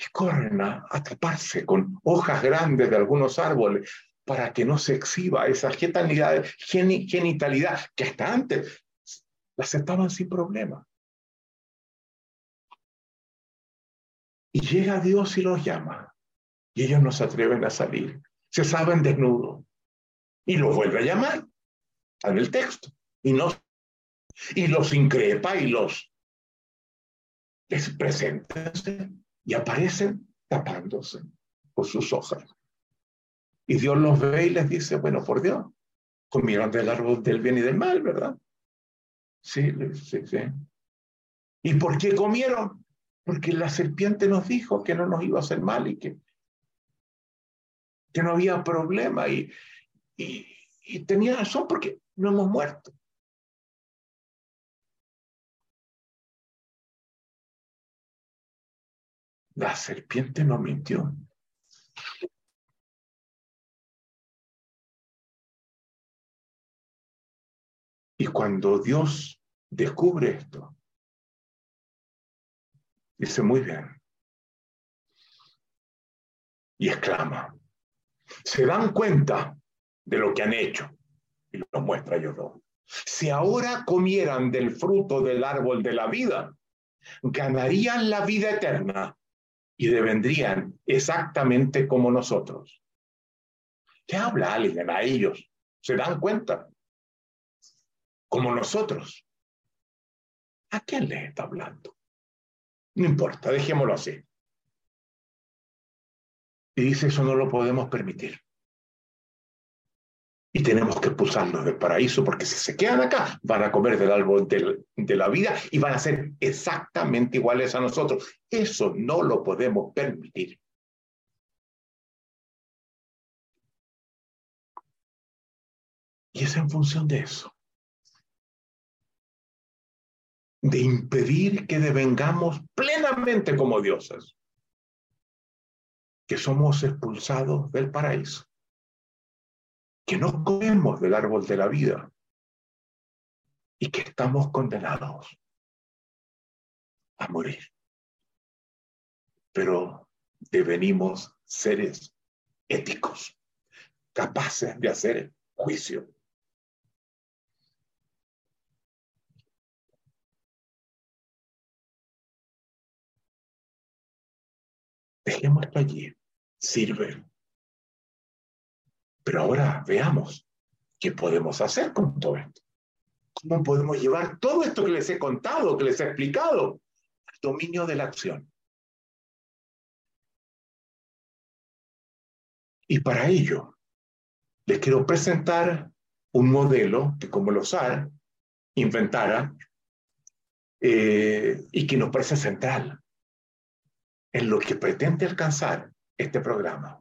y corren a, taparse con hojas grandes de algunos árboles para que no se exhiba esa genitalidad, genitalidad que hasta antes la aceptaban sin problema. Y llega Dios y los llama. Y ellos no se atreven a salir. Se saben desnudos. Y los vuelve a llamar. En el texto. Y, no, y los increpa y los les presenta y aparecen tapándose por sus hojas. Y Dios los ve y les dice, bueno, por Dios, comieron del árbol del bien y del mal, ¿verdad? Sí, sí, sí. ¿Y por qué comieron? Porque la serpiente nos dijo que no nos iba a hacer mal y que, que no había problema y, y tenía razón porque no hemos muerto. La serpiente no mintió. Y cuando Dios descubre esto, dice muy bien. Y exclama, se dan cuenta de lo que han hecho. Y lo muestra yo Si ahora comieran del fruto del árbol de la vida, ganarían la vida eterna y devendrían exactamente como nosotros. ¿Qué habla alguien a ellos? ¿Se dan cuenta? Como nosotros. ¿A quién les está hablando? No importa, dejémoslo así. Y dice, eso no lo podemos permitir y tenemos que expulsarlos del paraíso, porque si se quedan acá, van a comer del árbol de la vida y van a ser exactamente iguales a nosotros. Eso no lo podemos permitir. Y es en función de eso. De impedir que devengamos plenamente como dioses. Que somos expulsados del paraíso que no comemos del árbol de la vida y que estamos condenados a morir. Pero devenimos seres éticos, capaces de hacer juicio. Dejemos allí. Sirve pero ahora veamos qué podemos hacer con todo esto. ¿Cómo podemos llevar todo esto que les he contado, que les he explicado, al dominio de la acción? Y para ello, les quiero presentar un modelo que como lo saben, inventara eh, y que nos parece central en lo que pretende alcanzar este programa.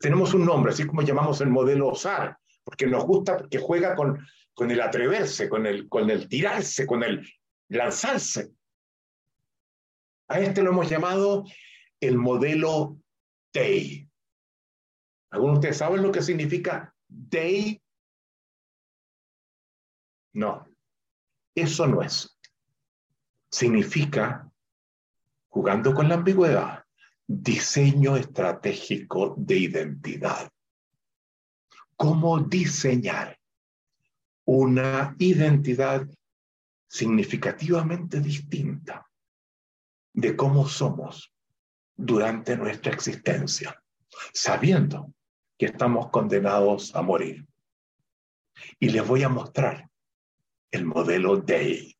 Tenemos un nombre, así como llamamos el modelo OSAR, porque nos gusta, porque juega con, el atreverse, con el, tirarse, con el lanzarse. A este lo hemos llamado el modelo DAY. ¿Algunos de ustedes saben lo que significa DAY? No, eso no es. Significa, jugando con la ambigüedad, diseño estratégico de identidad. ¿Cómo diseñar una identidad significativamente distinta de cómo somos durante nuestra existencia, sabiendo que estamos condenados a morir. Y les voy a mostrar el modelo DAY,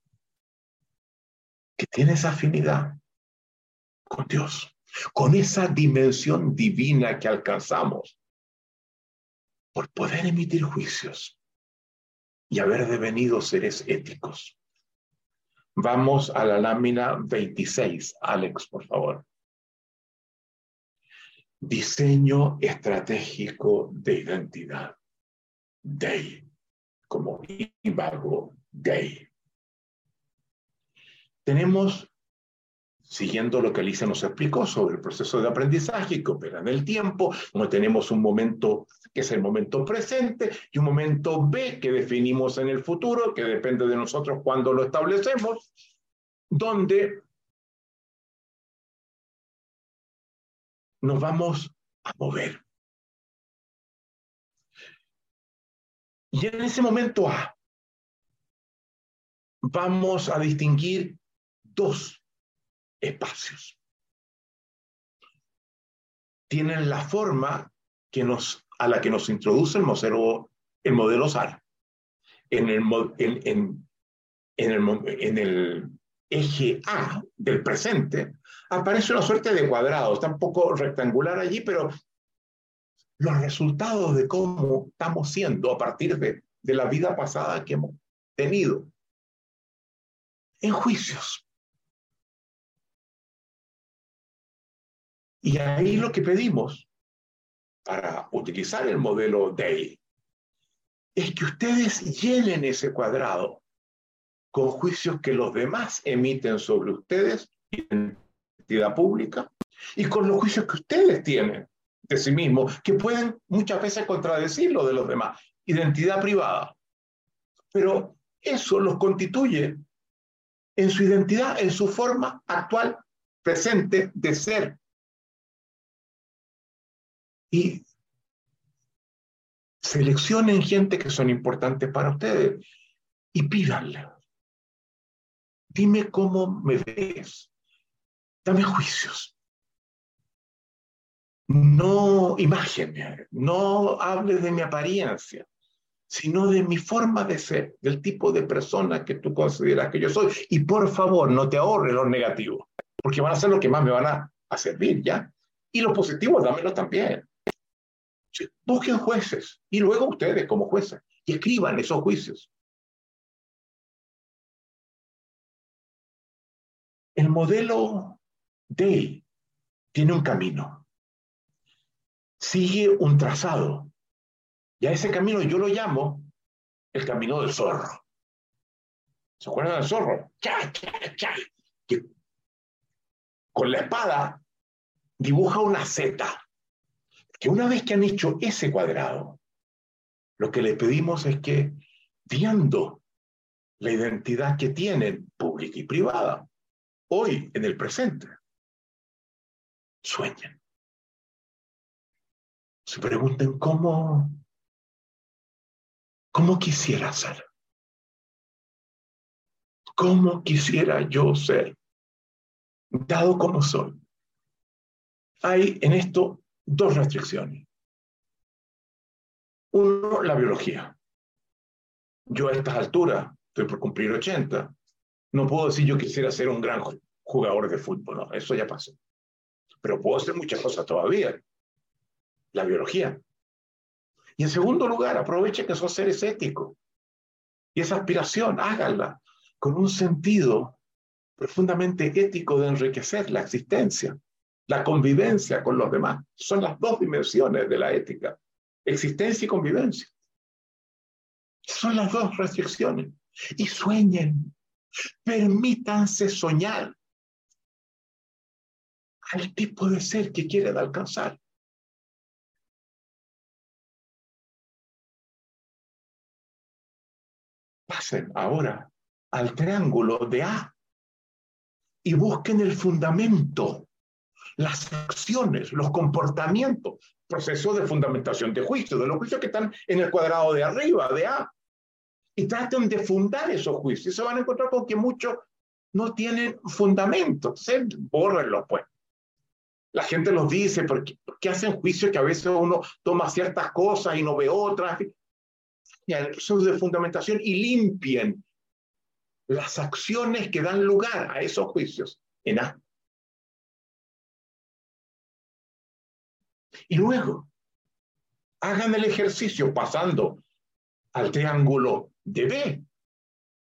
que tiene esa afinidad con Dios, con esa dimensión divina que alcanzamos por poder emitir juicios y haber devenido seres éticos. Vamos a la lámina 26. Alex, por favor. Diseño estratégico de identidad. DAY, como Ivago Day. Tenemos, siguiendo lo que Alicia nos explicó sobre el proceso de aprendizaje que opera en el tiempo, como tenemos un momento que es el momento presente, y un momento B que definimos en el futuro, que depende de nosotros cuando lo establecemos, donde nos vamos a mover. Y en ese momento A, vamos a distinguir dos espacios. Tienen la forma que nos a la que nos introduce el modelo, el modelo SAR. En el, en, en, el, en el eje A del presente aparece una suerte de cuadrado, está un poco rectangular allí, pero los resultados de cómo estamos siendo a partir de, de la vida pasada que hemos tenido en juicios. Y ahí lo que pedimos para utilizar el modelo DAY es que ustedes llenen ese cuadrado con juicios que los demás emiten sobre ustedes, identidad pública, y con los juicios que ustedes tienen de sí mismos, que pueden muchas veces contradecir lo de los demás, identidad privada. Pero eso los constituye en su identidad, en su forma actual, presente de ser y seleccionen gente que son importantes para ustedes y pídanle. Dime cómo me ves. Dame juicios. No imágenes, no hables de mi apariencia, sino de mi forma de ser, del tipo de persona que tú consideras que yo soy. Y por favor, no te ahorres los negativos, porque van a ser lo que más me van a, a servir, ¿ya? Y los positivos, dámelos también. Busquen jueces y luego ustedes como jueces y escriban esos juicios. El modelo D tiene un camino, sigue un trazado. Y a ese camino yo lo llamo el camino del zorro. ¿Se acuerdan del zorro? ¡Cha, cha, cha! Que con la espada dibuja una Z que una vez que han hecho ese cuadrado, lo que les pedimos es que, viendo la identidad que tienen, pública y privada, hoy, en el presente, sueñen. Se pregunten cómo, cómo quisiera ser. ¿Cómo quisiera yo ser? Dado como soy. Hay en esto dos restricciones. Uno, la biología. Yo a estas alturas, estoy por cumplir 80, no puedo decir yo quisiera ser un gran jugador de fútbol, no, eso ya pasó. Pero puedo hacer muchas cosas todavía. La biología. Y en segundo lugar, aproveche que son seres éticos. Y esa aspiración, háganla con un sentido profundamente ético de enriquecer la existencia, la convivencia con los demás. Son las dos dimensiones de la ética, existencia y convivencia. Son las dos restricciones. Y sueñen, permítanse soñar al tipo de ser que quieren alcanzar. Pasen ahora al triángulo de A y busquen el fundamento, las acciones, los comportamientos, proceso de fundamentación de juicio, de los juicios que están en el cuadrado de arriba, de A. Y traten de fundar esos juicios. Y se van a encontrar con que muchos no tienen fundamento. Entonces, bórrenlos, pues. La gente los dice porque, porque hacen juicios que a veces uno toma ciertas cosas y no ve otras. Y el proceso de fundamentación y limpien las acciones que dan lugar a esos juicios en A. Y luego, hagan el ejercicio pasando al triángulo de B.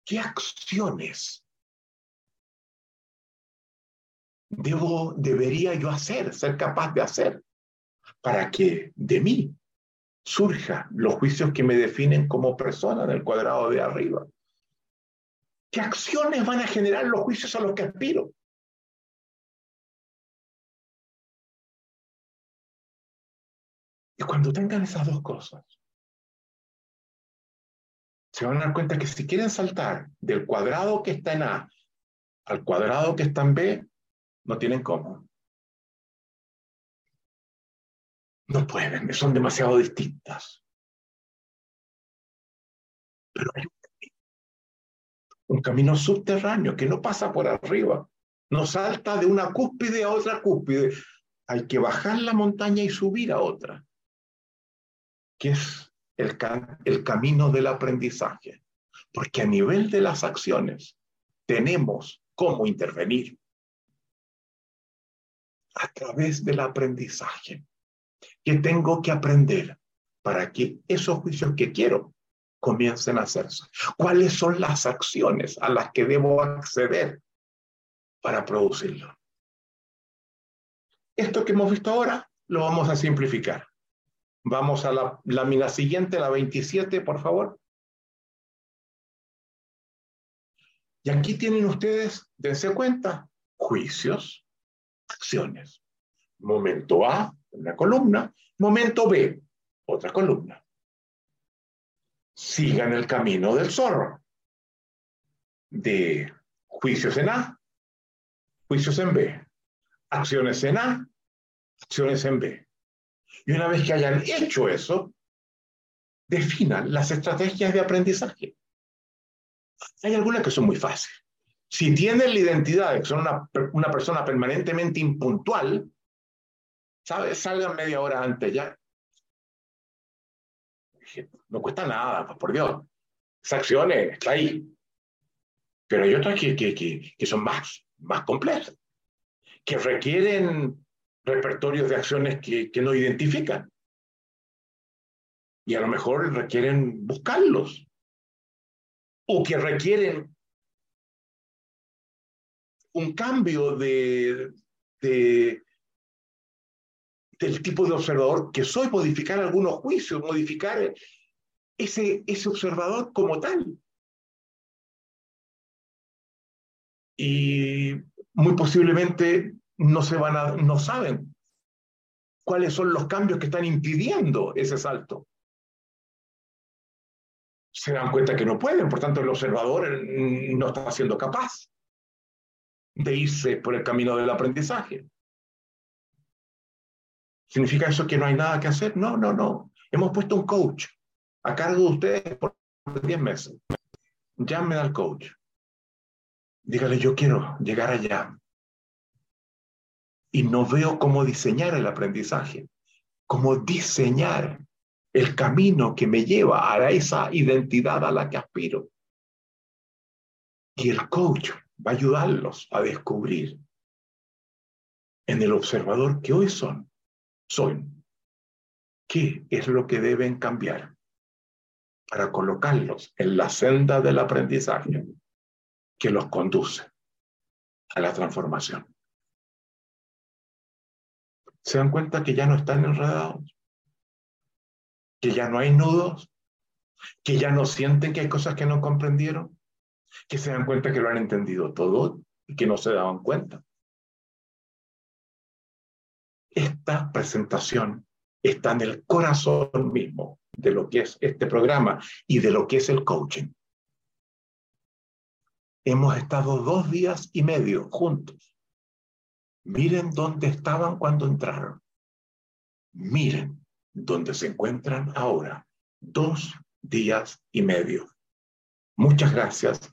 ¿Qué acciones debo, debería yo hacer, ser capaz de hacer, para que de mí surjan los juicios que me definen como persona en el cuadrado de arriba? ¿Qué acciones van a generar los juicios a los que aspiro? Y cuando tengan esas dos cosas, se van a dar cuenta que si quieren saltar del cuadrado que está en A al cuadrado que está en B, no tienen cómo. No pueden, son demasiado distintas. Pero hay un camino subterráneo que no pasa por arriba, no salta de una cúspide a otra cúspide. Hay que bajar la montaña y subir a otra, que es el, el camino del aprendizaje. Porque a nivel de las acciones tenemos cómo intervenir a través del aprendizaje. que tengo que aprender para que esos juicios que quiero comiencen a hacerse. ¿Cuáles son las acciones a las que debo acceder para producirlo? Esto que hemos visto ahora lo vamos a simplificar. Vamos a la lámina siguiente, la 27, por favor. Y aquí tienen ustedes, dense cuenta, juicios, acciones. Momento A, una columna. Momento B, otra columna sigan el camino del zorro. De juicios en A, juicios en B, acciones en A, acciones en B. Y una vez que hayan hecho eso, definan las estrategias de aprendizaje. Hay algunas que son muy fáciles. Si tienen la identidad de que son una, una persona permanentemente impuntual, ¿sabes? Salgan media hora antes ya no cuesta nada, pues, por Dios. Esa acción está ahí. Pero hay otras que, que, que, son más, más complejas, que requieren repertorios de acciones que, que no identifican. Y a lo mejor requieren buscarlos. O que requieren un cambio de, de, del tipo de observador que soy, modificar algunos juicios, modificar ese, ese observador como tal. Y muy posiblemente no, se van a, no saben cuáles son los cambios que están impidiendo ese salto. Se dan cuenta que no pueden, por tanto el observador no está siendo capaz de irse por el camino del aprendizaje. ¿Significa eso que no hay nada que hacer? No, no, no. Hemos puesto un coach a cargo de ustedes por 10 meses. Llamen al coach. Dígale, yo quiero llegar allá. Y no veo cómo diseñar el aprendizaje, cómo diseñar el camino que me lleva a esa identidad a la que aspiro. Y el coach va a ayudarlos a descubrir en el observador que hoy son soy. ¿Qué es lo que deben cambiar para colocarlos en la senda del aprendizaje? que los conduce a la transformación. ¿Se dan cuenta que ya no están enredados? ¿Que ya no hay nudos? ¿Que ya no sienten que hay cosas que no comprendieron? ¿Que se dan cuenta que lo han entendido todo y que no se daban cuenta? Esta presentación está en el corazón mismo de lo que es este programa y de lo que es el coaching. Hemos estado dos días y medio juntos. Miren dónde estaban cuando entraron. Miren dónde se encuentran ahora. Dos días y medio. Muchas gracias